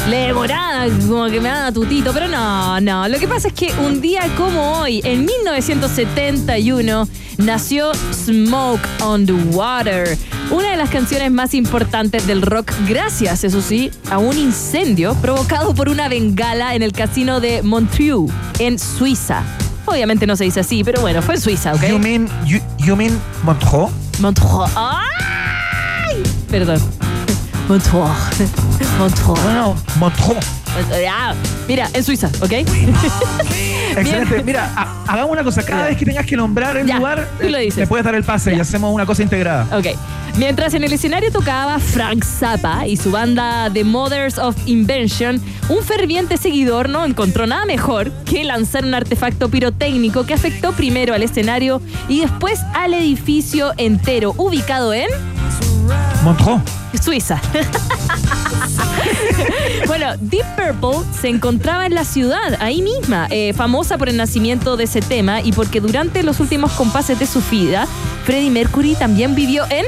le demoraba, como que me daba tutito. Pero no, no. Lo que pasa es que un día como hoy, en 1971, nació Smoke on the Water. Una de las canciones más importantes del rock, gracias, eso sí, a un incendio provocado por una bengala en el casino de Montreux, en Suiza. Obviamente no se dice así, pero bueno, fue en Suiza, ¿ok? You mean, you, you mean Montreux? Montreux. ¡Ay! Perdón. Montreux. Montreux. No, no, Montreux. Ah, Mira, en Suiza, ¿ok? *laughs* Excelente. Mira, ha- hagamos una cosa. Cada vez que tengas que nombrar el Ya, lugar, tú lo eh, dices. le puedes dar el pase y hacemos una cosa integrada. Ok. Mientras en el escenario tocaba Frank Zappa y su banda The Mothers of Invention, un ferviente seguidor no encontró nada mejor que lanzar un artefacto pirotécnico que afectó primero al escenario y después al edificio entero, ubicado en Montreux. Suiza. *laughs* bueno, Deep Purple se encontraba en la ciudad, ahí misma, eh, famosa por el nacimiento de ese tema y porque durante los últimos compases de su vida, Freddie Mercury también vivió en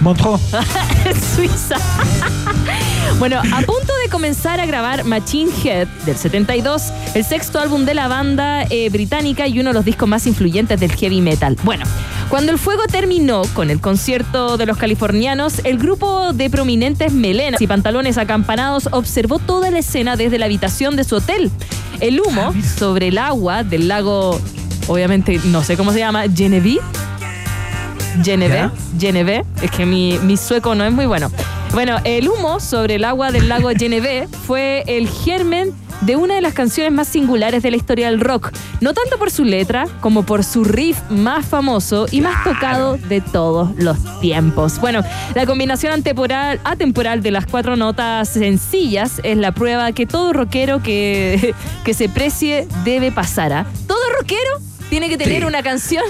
Montreux. *laughs* Suiza. *laughs* bueno, a punto de comenzar a grabar Machine Head del 72, el sexto álbum de la banda eh, británica y uno de los discos más influyentes del heavy metal. Bueno, cuando el fuego terminó con el concierto de los californianos, el grupo de prominentes melenas y pantalones acampanados observó toda la escena desde la habitación de su hotel. El humo sobre el agua del lago, obviamente no sé cómo se llama, Genevieve. Geneve, Geneve, es que mi, mi sueco no es muy bueno. Bueno, el humo sobre el agua del lago Geneve fue el germen de una de las canciones más singulares de la historia del rock, no tanto por su letra como por su riff más famoso y más tocado de todos los tiempos. Bueno, la combinación atemporal, atemporal de las cuatro notas sencillas es la prueba que todo rockero que, *laughs* que se precie debe pasar. ¿ah? Todo rockero tiene que tener Sí. una canción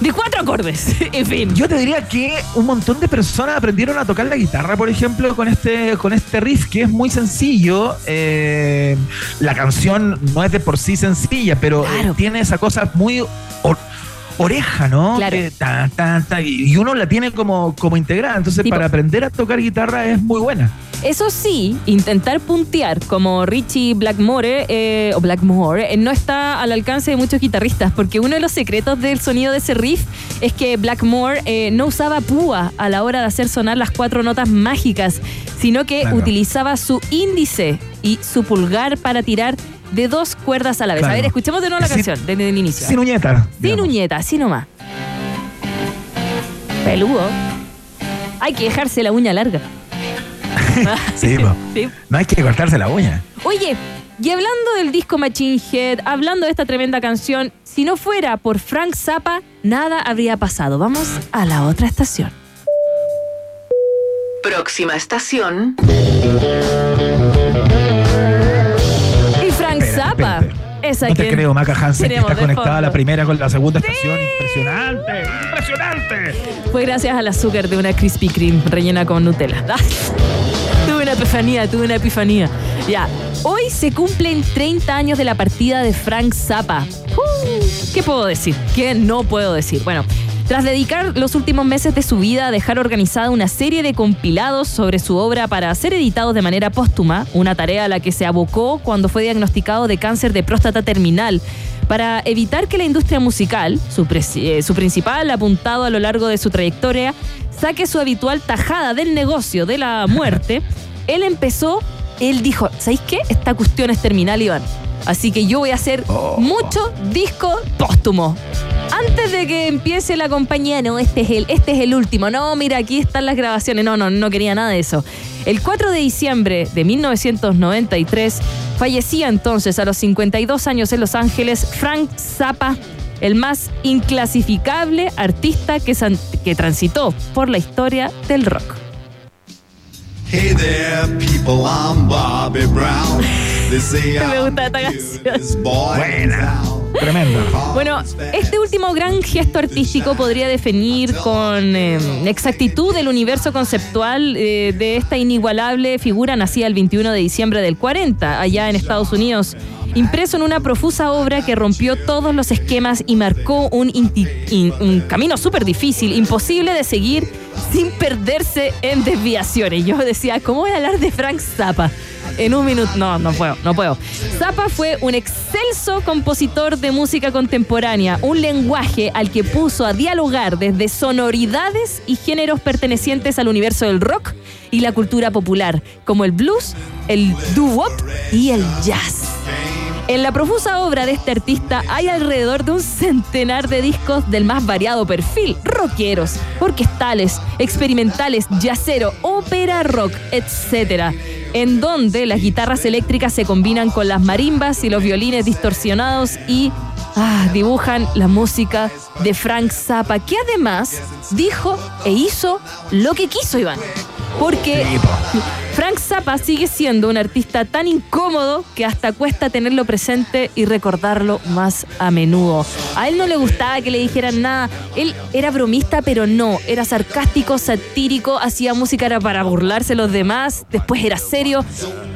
de cuatro acordes. *laughs* en fin. Yo te diría que un montón de personas aprendieron a tocar la guitarra, por ejemplo, con este, con este riff que es muy sencillo. Eh, la canción no es de por sí sencilla, pero tiene esa cosa muy oreja, ¿no? Claro. Que ta, ta, ta, y uno la tiene como, como integrada. Entonces, Tipo- para aprender a tocar guitarra es muy buena. Eso sí, intentar puntear como Richie Blackmore eh, o Blackmore eh, no está al alcance de muchos guitarristas, porque uno de los secretos del sonido de ese riff es que Blackmore eh, no usaba púa a la hora de hacer sonar las cuatro notas mágicas, sino que Claro. utilizaba su índice y su pulgar para tirar de dos cuerdas a la vez. A ver, escuchemos de nuevo la Sin- canción desde el inicio. Sin uñeta. Sin uñeta, así nomás. Peludo. Hay que dejarse la uña larga. *laughs* Sí. Sí. no hay que cortarse la uña. Oye, y hablando del disco Machine Head, hablando de esta tremenda canción, si no fuera por Frank Zappa, nada habría pasado. Vamos a la otra estación. Próxima estación. Y Frank Zappa es a No te creo, Maca Hansen, que está conectada la primera con la segunda estación. Impresionante, impresionante. Fue gracias al azúcar de una Krispy Kreme rellena con Nutella. *laughs* tuve una epifanía, tuve una epifanía. Ya, hoy se cumplen 30 años de la partida de Frank Zappa. Uh, ¿Qué puedo decir? ¿Qué no puedo decir? Bueno, tras dedicar los últimos meses de su vida a dejar organizada una serie de compilados sobre su obra para ser editados de manera póstuma, una tarea a la que se abocó cuando fue diagnosticado de cáncer de próstata terminal, para evitar que la industria musical, su, eh, su principal apuntado a lo largo de su trayectoria, saque su habitual tajada del negocio de la muerte, *laughs* él empezó, él dijo, ¿sabéis qué? Esta cuestión es terminal, Iván. Así que yo voy a hacer mucho disco póstumo. Antes de que empiece la compañía, no, este es el, este es el último. No, mira, aquí están las grabaciones. No, no, no quería nada de eso. El 4 de diciembre de 1993 fallecía entonces a los 52 años en Los Ángeles Frank Zappa, el más inclasificable artista que, que transitó por la historia del rock. Hey there, people, I'm Bobby Brown. They say *laughs* Me gusta esta canción. Buena. Tremenda. Bueno, este último gran gesto artístico podría definir con eh, exactitud el universo conceptual eh, de esta inigualable figura nacida el 21 de diciembre del 40, allá en Estados Unidos, impreso en una profusa obra que rompió todos los esquemas y marcó un, un camino súper difícil, imposible de seguir sin perderse en desviaciones. Yo decía, ¿cómo voy a hablar de Frank Zappa? En un minuto, no, no puedo, no puedo. Zappa fue un excelso compositor de música contemporánea, un lenguaje al que puso a dialogar desde sonoridades y géneros pertenecientes al universo del rock y la cultura popular, como el blues, el doo-wop y el jazz. En la profusa obra de este artista hay alrededor de un centenar de discos del más variado perfil, rockeros, orquestales, experimentales, yacero, ópera rock, etc., en donde las guitarras eléctricas se combinan con las marimbas y los violines distorsionados y ah, dibujan la música de Frank Zappa, que además dijo e hizo lo que quiso, Iván. Porque Frank Zappa sigue siendo un artista tan incómodo que hasta cuesta tenerlo presente y recordarlo más a menudo. A él no le gustaba que le dijeran nada. Él era bromista, pero no. Era sarcástico, satírico, hacía música era para burlarse los demás. Después era serio.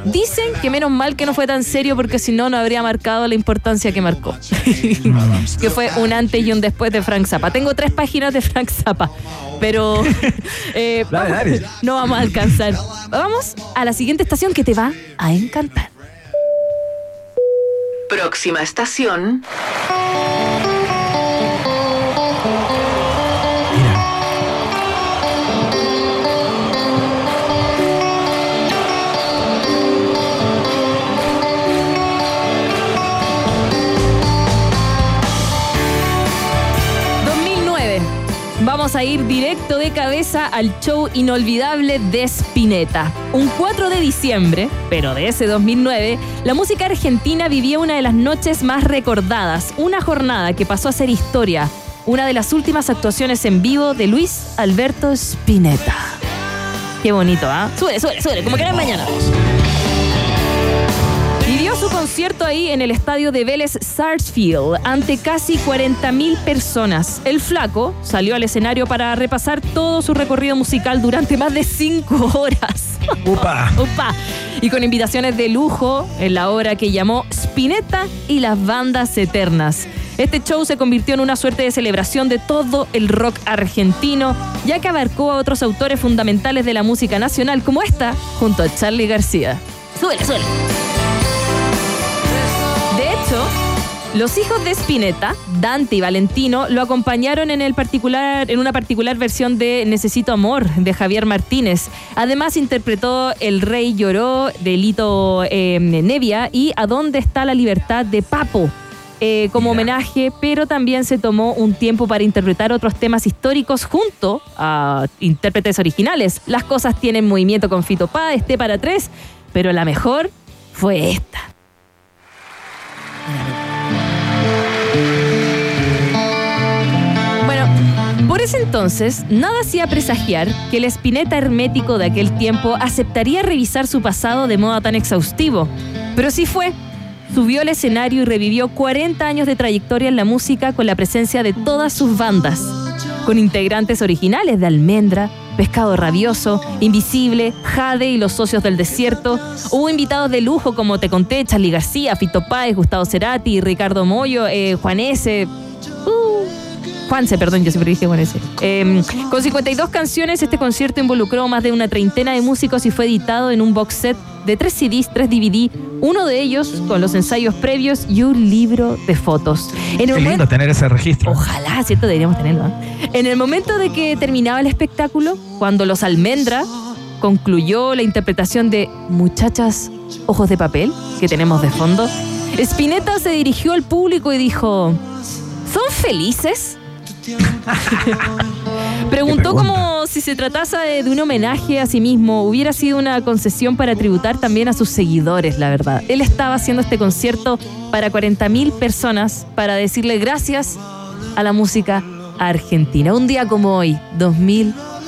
Dicen que menos mal que no fue tan serio porque si no, no habría marcado la importancia que marcó. *laughs* que fue un antes y un después de Frank Zappa. Tengo tres páginas de Frank Zappa, pero *laughs* eh, no vamos a alcanzar. Vamos a la siguiente estación que te va a encantar. Próxima estación. A ir directo de cabeza al show inolvidable de Spinetta. Un 4 de diciembre, pero de ese 2009, la música argentina vivía una de las noches más recordadas, una jornada que pasó a ser historia, una de las últimas actuaciones en vivo de Luis Alberto Spinetta. Qué bonito, ¿ah? Sube, sube, sube, como que era mañana. Su concierto ahí en el estadio de Vélez Sarsfield ante casi 40.000 personas. El flaco salió al escenario para repasar todo su recorrido musical durante más de 5 *laughs* horas. Upa. Upa. Y con invitaciones de lujo en la obra que llamó Spinetta y las bandas eternas. Este show se convirtió en una suerte de celebración de todo el rock argentino, ya que abarcó a otros autores fundamentales de la música nacional como esta, junto a Charlie García. Súbele, súbele. Los hijos de Spinetta, Dante y Valentino, lo acompañaron en, el particular, en una particular versión de Necesito Amor de Javier Martínez. Además interpretó El Rey Lloró de Lito eh, Nevia y A dónde está la libertad de Papo. eh, como homenaje, pero también se tomó un tiempo para interpretar otros temas históricos junto a intérpretes originales. Las cosas tienen movimiento con Fito Páez, esté para tres, pero la mejor fue esta. Por ese entonces, nada hacía presagiar que el espineta hermético de aquel tiempo aceptaría revisar su pasado de modo tan exhaustivo. Pero sí fue. Subió al escenario y revivió 40 años de trayectoria en la música con la presencia de todas sus bandas, con integrantes originales de Almendra, Pescado Rabioso, Invisible, Jade y Los Socios del Desierto. Hubo invitados de lujo como te conté, Charlie García, Fito Páez, Gustavo Cerati, Ricardo Moyo, eh, Juan S. Uh, Juanse, perdón, yo siempre dije Juan S. Eh, con 52 canciones, este concierto involucró más de una treintena de músicos y fue editado en un box set de tres CDs, tres DVD, uno de ellos con los ensayos previos y un libro de fotos. En Qué lindo tener ese registro. Ojalá, ¿cierto? Deberíamos tenerlo. ¿eh? En el momento de que terminaba el espectáculo, cuando los Almendra concluyó la interpretación de Muchachas Ojos de Papel, que tenemos de fondo, Spinetta se dirigió al público y dijo, ¿son felices? *laughs* Preguntó como si se tratase de, un homenaje a sí mismo, hubiera sido una concesión para tributar también a sus seguidores, la verdad. Él estaba haciendo este concierto para 40.000 personas para decirle gracias a la música argentina. Un día como hoy,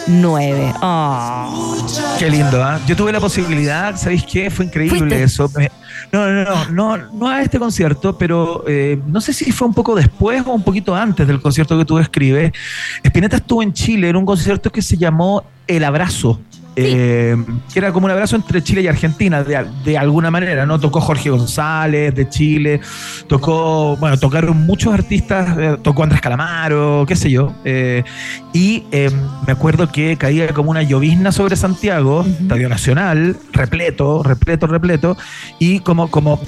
2009. Oh. Qué lindo, ¿ah? Yo tuve la posibilidad, ¿sabéis qué? Fue increíble eso. Me- No, no, no, no, no a este concierto, pero eh, no sé si fue un poco después o un poquito antes del concierto que tú describes. Spinetta estuvo en Chile en un concierto que se llamó El Abrazo. Eh, que era como un abrazo entre Chile y Argentina, de, de alguna manera, ¿no? Tocó Jorge González de Chile, tocó, bueno, tocaron muchos artistas, eh, tocó Andrés Calamaro, qué sé yo, eh, y eh, me acuerdo que caía como una llovizna sobre Santiago, Estadio Nacional, repleto, repleto, repleto, y como, como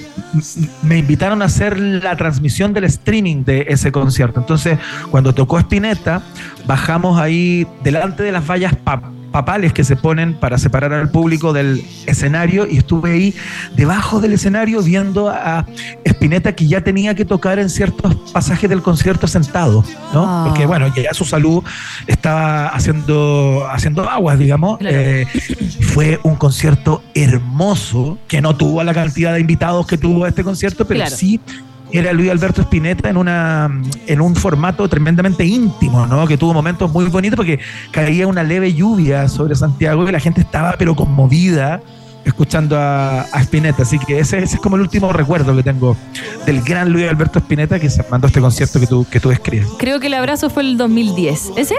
me invitaron a hacer la transmisión del streaming de ese concierto. Entonces, cuando tocó Spinetta, bajamos ahí delante de las vallas para papales que se ponen para separar al público del escenario y estuve ahí debajo del escenario viendo a Spinetta que ya tenía que tocar en ciertos pasajes del concierto sentado, ¿no? Ah. Porque bueno, ya su salud estaba haciendo, haciendo aguas, digamos. Eh, fue un concierto hermoso que no tuvo la cantidad de invitados que tuvo este concierto, pero Claro. sí era Luis Alberto Spinetta en una en un formato tremendamente íntimo, ¿no? Que tuvo momentos muy bonitos porque caía una leve lluvia sobre Santiago y la gente estaba pero conmovida escuchando a, a Spinetta. Así que ese, ese es como el último recuerdo que tengo del gran Luis Alberto Spinetta que se mandó este concierto que tú, que tú describes. Creo que el abrazo fue el 2010. ¿Ese?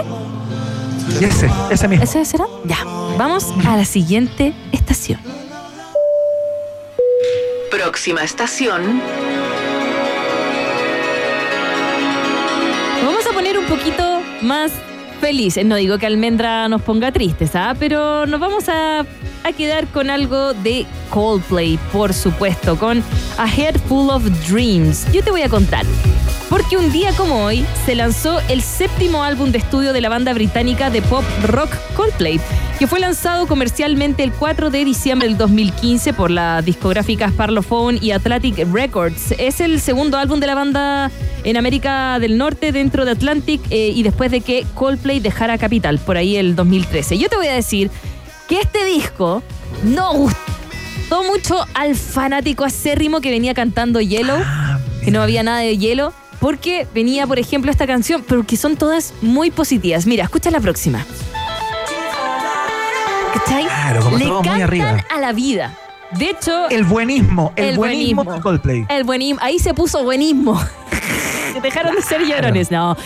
Y ese, ese mismo. ¿Ese será? Ya. Vamos a la siguiente estación. Próxima estación. Poquito más felices. No digo que Almendra nos ponga tristes, ¿ah? Pero nos vamos a, a quedar con algo de Coldplay, por supuesto, con A Head Full of Dreams. Yo te voy a contar. Porque un día como hoy se lanzó el séptimo álbum de estudio de la banda británica de pop rock Coldplay, que fue lanzado comercialmente el 4 de diciembre del 2015 por las discográficas Parlophone y Atlantic Records. Es el segundo álbum de la banda en América del Norte dentro de Atlantic eh, y después de que Coldplay dejara Capital por ahí el 2013. Yo te voy a decir que este disco no gustó mucho al fanático acérrimo que venía cantando Yellow, que no había nada de hielo, porque venía, por ejemplo, esta canción, pero que son todas muy positivas. Mira, escucha la próxima. ¿Cachai? Claro, como Le todo muy arriba. a la vida. De hecho, El buenismo, el, El buenismo, buenismo. de Coldplay. el buenismo, ahí se puso buenismo. *laughs* Dejaron de ser llorones, no.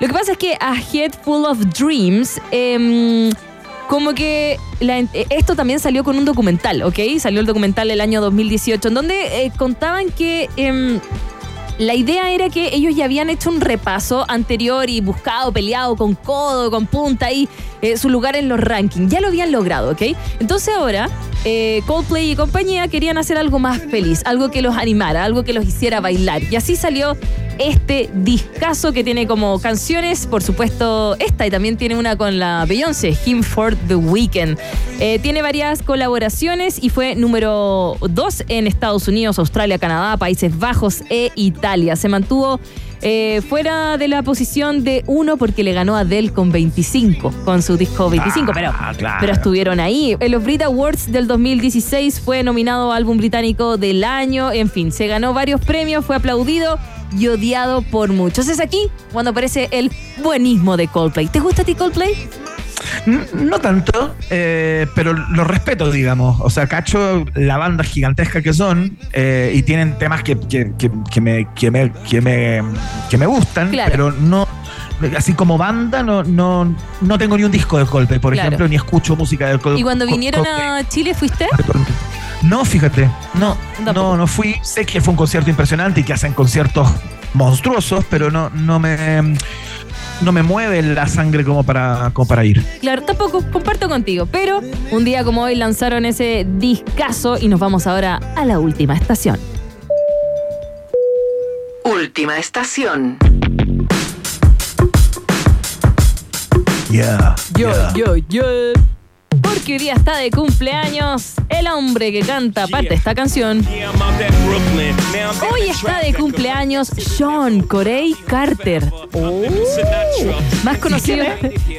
Lo que pasa es que A Head Full of Dreams, em, como que la- eh, esto también salió con un documental, ¿ok? Salió el documental el año 2018, en donde eh, contaban que em, la idea era que ellos ya habían hecho un repaso anterior y buscado, peleado con codo, con punta ahí, eh, su lugar en los rankings. Ya lo habían logrado, ¿ok? Entonces ahora Coldplay y compañía querían hacer algo más feliz, algo que los animara, algo que los hiciera bailar. Y así salió este discazo que tiene como canciones, por supuesto, esta y también tiene una con la Beyoncé, Him for the Weekend. Eh, tiene varias colaboraciones y fue número 2 en Estados Unidos, Australia, Canadá, Países Bajos e Italia. Se mantuvo eh, fuera de la posición de 1 porque le ganó a Adele con 25, con su disco 25, pero, claro. pero estuvieron ahí. En los Brit Awards del 2016 fue nominado álbum británico del año, en fin, se ganó varios premios, fue aplaudido y odiado por muchos. Es aquí cuando aparece el buenismo de Coldplay. ¿Te gusta a ti Coldplay? No tanto, eh, pero lo respeto, digamos. O sea, cacho la banda gigantesca que son eh, y tienen temas que, que- que- que me, que, me, que, me, que me gustan, Claro. pero no. Así como banda, no, no, no tengo ni un disco de Coldplay, por Claro. ejemplo, ni escucho música de Coldplay. Y cuando vinieron a Chile, ¿fuiste? No, fíjate, no, no, no fui. Sé que fue un concierto impresionante y que hacen conciertos monstruosos, pero no, no me no me mueve la sangre como para, como para ir. Claro, tampoco comparto contigo, pero un día como hoy lanzaron ese discazo y nos vamos ahora a la última estación. Última estación. Yeah. Yo, yo, yo. Porque hoy día está de cumpleaños el hombre que canta parte de esta canción. Hoy está de cumpleaños Sean Corey Carter. Oh. Más conocido,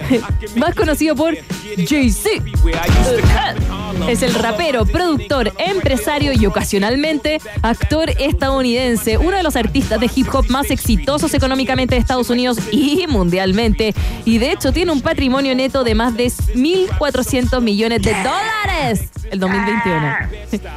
*laughs* más conocido por Jay-Z. Es el rapero, productor, empresario y ocasionalmente actor estadounidense, uno de los artistas de hip hop más exitosos económicamente de Estados Unidos y mundialmente. Y de hecho tiene un patrimonio neto de más de 1.400 millones de dólares el 2021.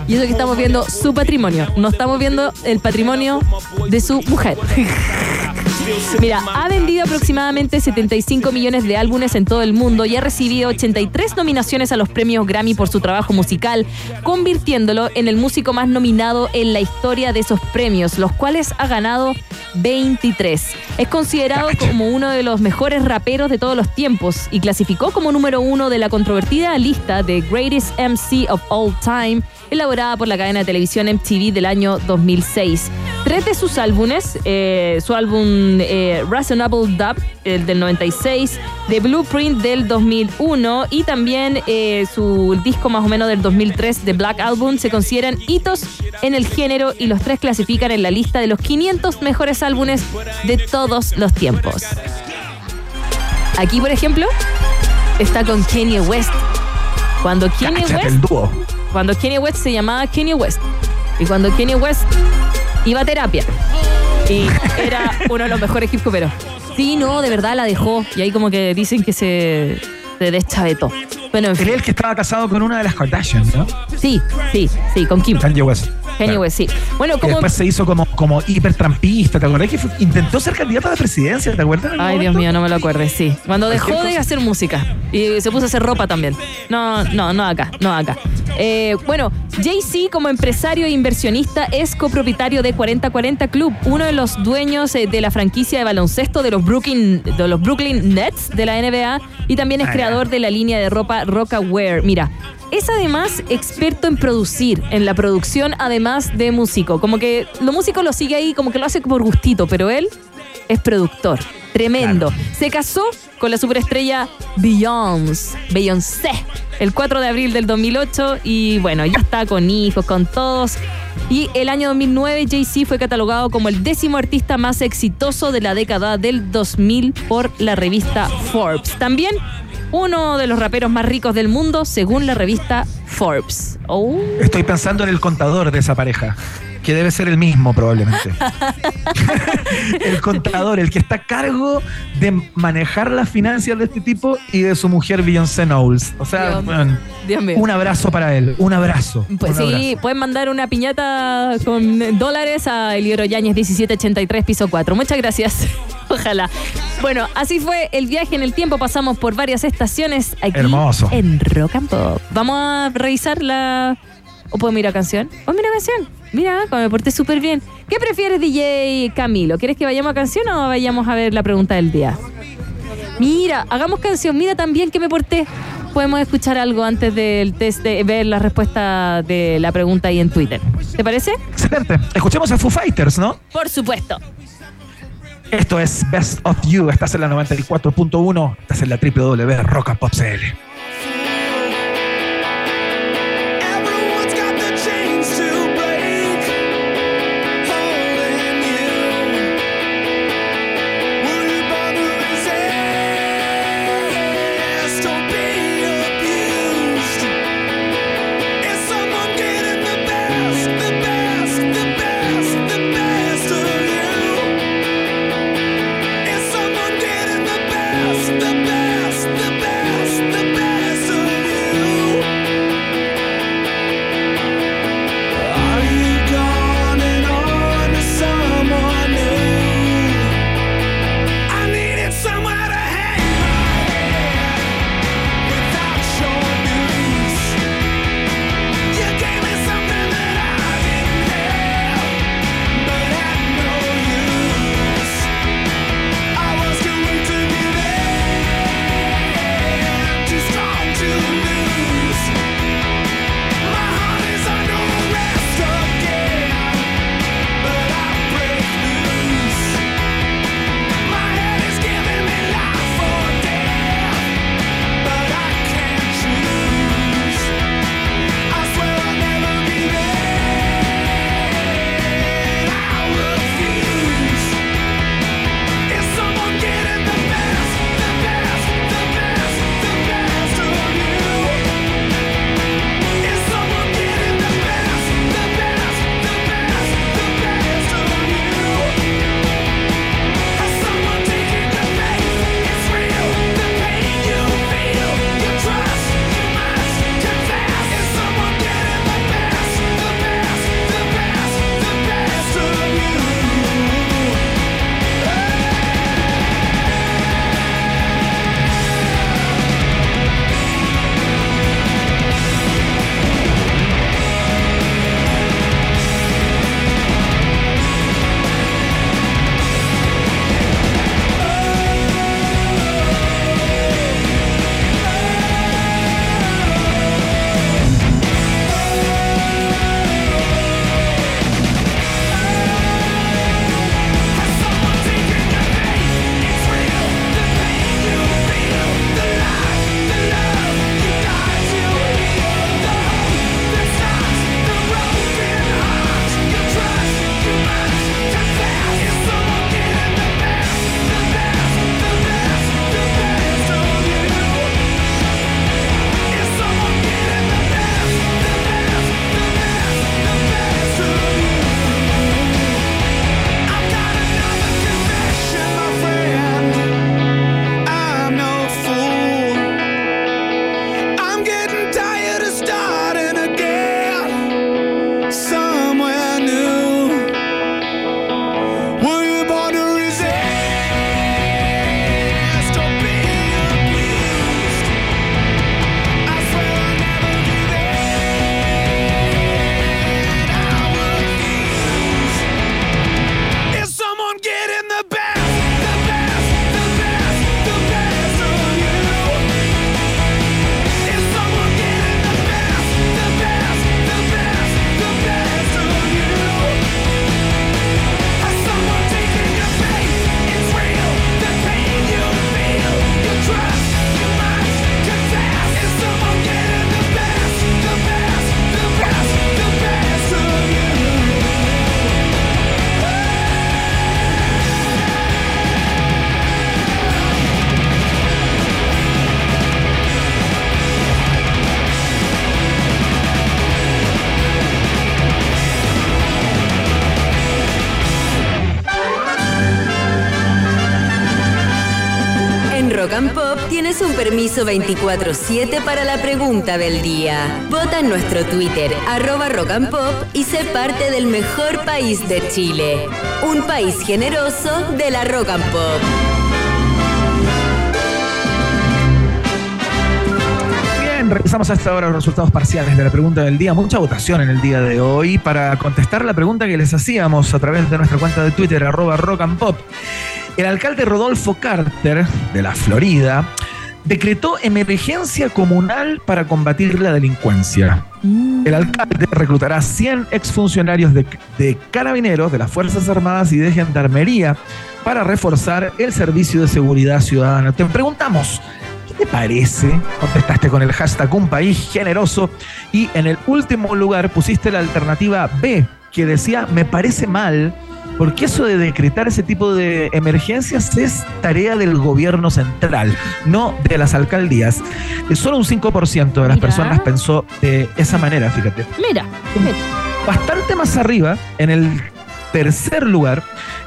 Y eso que estamos viendo su patrimonio, no estamos viendo el patrimonio de su mujer. *laughs* Mira, ha vendido aproximadamente 75 millones de álbumes en todo el mundo y ha recibido 83 nominaciones a los premios Grammy por su trabajo musical, convirtiéndolo en el músico más nominado en la historia de esos premios, los cuales ha ganado 23. Es considerado como uno de los mejores raperos de todos los tiempos y clasificó como número uno de la controvertida lista de Greatest MC of All Time, elaborada por la cadena de televisión MTV del año 2006. Tres de sus álbumes, eh, su álbum eh, Reasonable Dub, el del 96, The Blueprint del 2001 y también eh, su disco más o menos del 2003, The Black Album, se consideran hitos en el género y los tres clasifican en la lista de los 500 mejores álbumes de todos los tiempos. Aquí, por ejemplo, está con Kanye West. Cuando Kanye Cáchate West cuando Kanye West se llamaba Kanye West. Y cuando Kanye West iba a terapia. Y era uno de los mejores hip hoperos. Sí, no, de verdad la dejó. Y ahí como que dicen que se, se deschavetó. Bueno, en fin. El que estaba casado con una de las Kardashian, ¿no? Sí, sí, sí, con Kim. Kanye West. Kanye West, sí. Bueno, como... después se hizo como, como hipertrampista, ¿te acuerdas? Que fue- intentó ser candidato a la presidencia, ¿te acuerdas? Ay, Dios mío, no me lo acuerdo, sí. Cuando dejó de hacer música y se puso a hacer ropa también. No, no, no acá, no acá. Eh, bueno, Jay-Z como empresario e inversionista es copropietario de 4040 Club, uno de los dueños eh, de la franquicia de baloncesto de los Brooklyn, de los Brooklyn Nets de la NBA y también es Ah, creador de la línea de ropa Rockaware. Mira, es además experto en producir, en la producción además de músico. Como que lo músico lo sigue ahí, como que lo hace por gustito, pero él es productor. Tremendo. Se casó con la superestrella Beyoncé, Beyoncé, el 4 de abril del 2008 y bueno, ya está con hijos, con todos. Y el año 2009 Jay-Z fue catalogado como el décimo artista más exitoso de la década del 2000 por la revista Forbes. También uno de los raperos más ricos del mundo según la revista Forbes. Oh. Estoy pensando en el contador de esa pareja, que debe ser el mismo probablemente. *laughs* el contador, el que está a cargo de manejar las finanzas de este tipo y de su mujer Beyoncé Knowles. O sea, Dios- bueno, Dios mío. un abrazo para él, un abrazo. Pues un sí, abrazo. pueden mandar una piñata con dólares a Eliero Yáñez 1783, piso 4. Muchas gracias. *laughs* Ojalá. Bueno, así fue el viaje en el tiempo. Pasamos por varias estaciones aquí Hermoso. en Rock and Pop. Vamos a revisar la. ¿O puedo mirar canción? ¿O mira canción? Mira, me porté súper bien. ¿Qué prefieres, DJ Camilo? ¿Quieres que vayamos a canción o vayamos a ver la pregunta del día? Mira, hagamos canción. Mira también que me porté. Podemos escuchar algo antes del test de ver la respuesta de la pregunta ahí en Twitter. ¿Te parece? Excelente. Escuchemos a Foo Fighters, ¿no? Por supuesto. Esto es Best of You. Estás en la 94.1. Estás en la www permiso 24-7 para la pregunta del día. Vota en nuestro Twitter, arroba Rock and Pop, y sé parte del mejor país de Chile. Un país generoso de la Rock and Pop. Bien, revisamos hasta ahora los resultados parciales de la pregunta del día. Mucha votación en el día de hoy para contestar la pregunta que les hacíamos a través de nuestra cuenta de Twitter, arroba rock and pop. El alcalde Rodolfo Carter, de la Florida, decretó emergencia comunal para combatir la delincuencia. El alcalde reclutará 100 exfuncionarios de, de carabineros, de las Fuerzas Armadas y de Gendarmería para reforzar el servicio de seguridad ciudadana. Te preguntamos, ¿qué te parece? Contestaste con el hashtag Un País Generoso y en el último lugar pusiste la alternativa B, que decía, me parece mal porque eso de decretar ese tipo de emergencias es tarea del gobierno central, no de las alcaldías. Eh, Solo un 5% de las Mira. personas pensó de esa manera, fíjate. Mira, mira. Bastante más arriba, en el tercer lugar,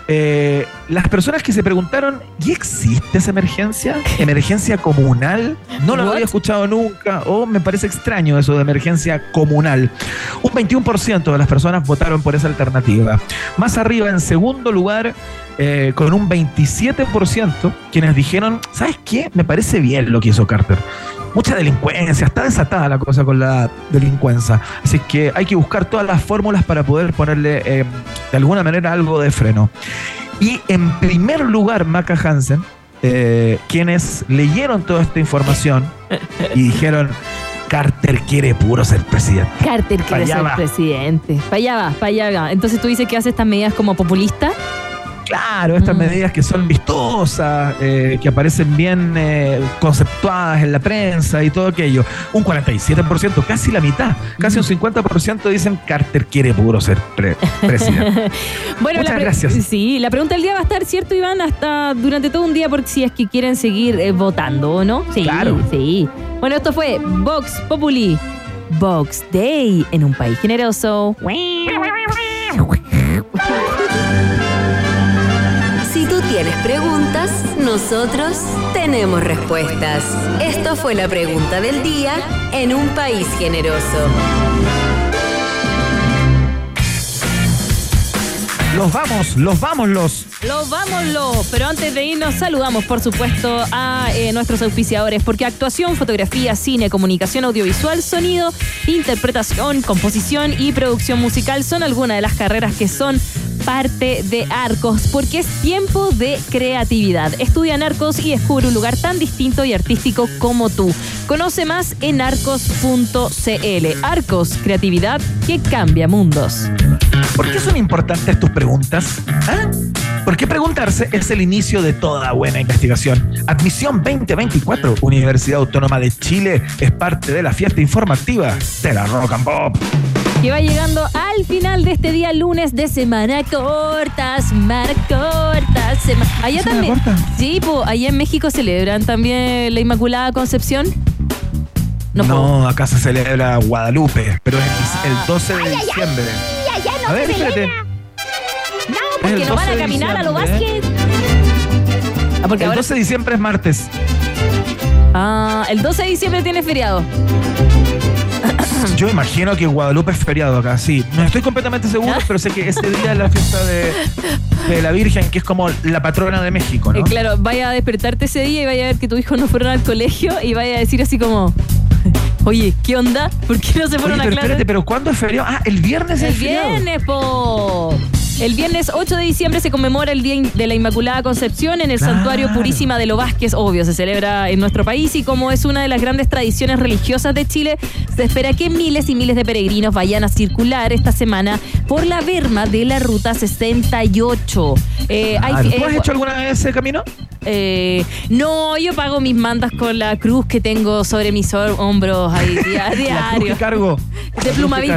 eh, las personas que se preguntaron, ¿y existe esa emergencia? *laughs* ¿Emergencia comunal? No lo había escuchado nunca, o me parece extraño eso de emergencia comunal. Un 21% de las personas votaron por esa alternativa. Más arriba, en segundo lugar, eh, con un 27%, quienes dijeron, ¿sabes qué? Me parece bien lo que hizo Carter. Mucha delincuencia, está desatada la cosa con la delincuencia. Así que hay que buscar todas las fórmulas para poder ponerle eh, de alguna manera algo de freno. Y en primer lugar, Maca Hansen, eh, quienes leyeron toda esta información y dijeron, Carter quiere puro ser presidente. Carter quiere ser presidente. Allá va. Entonces tú dices que hace estas medidas como populista. Claro, estas medidas que son vistosas, eh, que aparecen bien eh, conceptuadas en la prensa y todo aquello. Un 47%, casi la mitad, casi un 50% dicen Carter quiere puro ser pre- presidente. *laughs* Bueno, Muchas la pre- gracias. Sí, la pregunta del día va a estar, ¿cierto, Iván? Hasta durante todo un día, porque si es que quieren seguir eh, votando, ¿o no? Sí, Claro. sí. Bueno, esto fue Vox Populi. Vox Day en un país generoso. *laughs* Tienes preguntas, nosotros tenemos respuestas. Esto fue la pregunta del día en un país generoso. Los vamos, los vamos, los. Los vámonos, pero antes de irnos saludamos por supuesto a eh, nuestros auspiciadores porque actuación, fotografía, cine, comunicación audiovisual, sonido, interpretación, composición y producción musical son algunas de las carreras que son parte de Arcos porque es tiempo de creatividad. Estudia Arcos y descubre un lugar tan distinto y artístico como tú. Conoce más en arcos.cl. Arcos, creatividad que cambia mundos. ¿Por qué son importantes tus preguntas? ¿Ah? Porque preguntarse es el inicio de toda buena investigación. Admisión 2024, Universidad Autónoma de Chile, es parte de la fiesta informativa de la Rock and Pop. Que va llegando al final de este día lunes de semana corta, semana corta, semana. Allá ¿Semana también. corta? Sí, pues allá en México celebran también la Inmaculada Concepción. No, acá se celebra Guadalupe, pero es el 12 de diciembre. A ver, espérate. Porque el no van 12 a caminar a lo diciembre. básquet. Ah, porque el ahora 12 de diciembre es martes. Ah, el 12 de diciembre tiene feriado. Yo imagino que Guadalupe es feriado acá, sí. No estoy completamente seguro, pero sé que ese día es la fiesta de, de la Virgen, que es como la patrona de México, ¿no? Eh, claro, vaya a despertarte ese día y vaya a ver que tus hijos no fueron al colegio y vaya a decir así como, *laughs* oye, ¿qué onda? ¿Por qué no se fueron Oye, a pero clase? espérate, pero ¿cuándo es feriado? Ah, el viernes El es feriado. viernes, po. El viernes 8 de diciembre se conmemora el Día de la Inmaculada Concepción en el Claro. Santuario Purísima de los Vázquez. Obvio, se celebra en nuestro país y como es una de las grandes tradiciones religiosas de Chile, se espera que miles y miles de peregrinos vayan a circular esta semana por la berma de la Ruta 68. Eh, hay- Ah, ¿Tú eh, has hecho alguna vez ese camino? eh, no, yo pago mis mandas con la cruz que tengo sobre mis hombros ahí *laughs* a La cruz diario. que cargo. De Plumaví.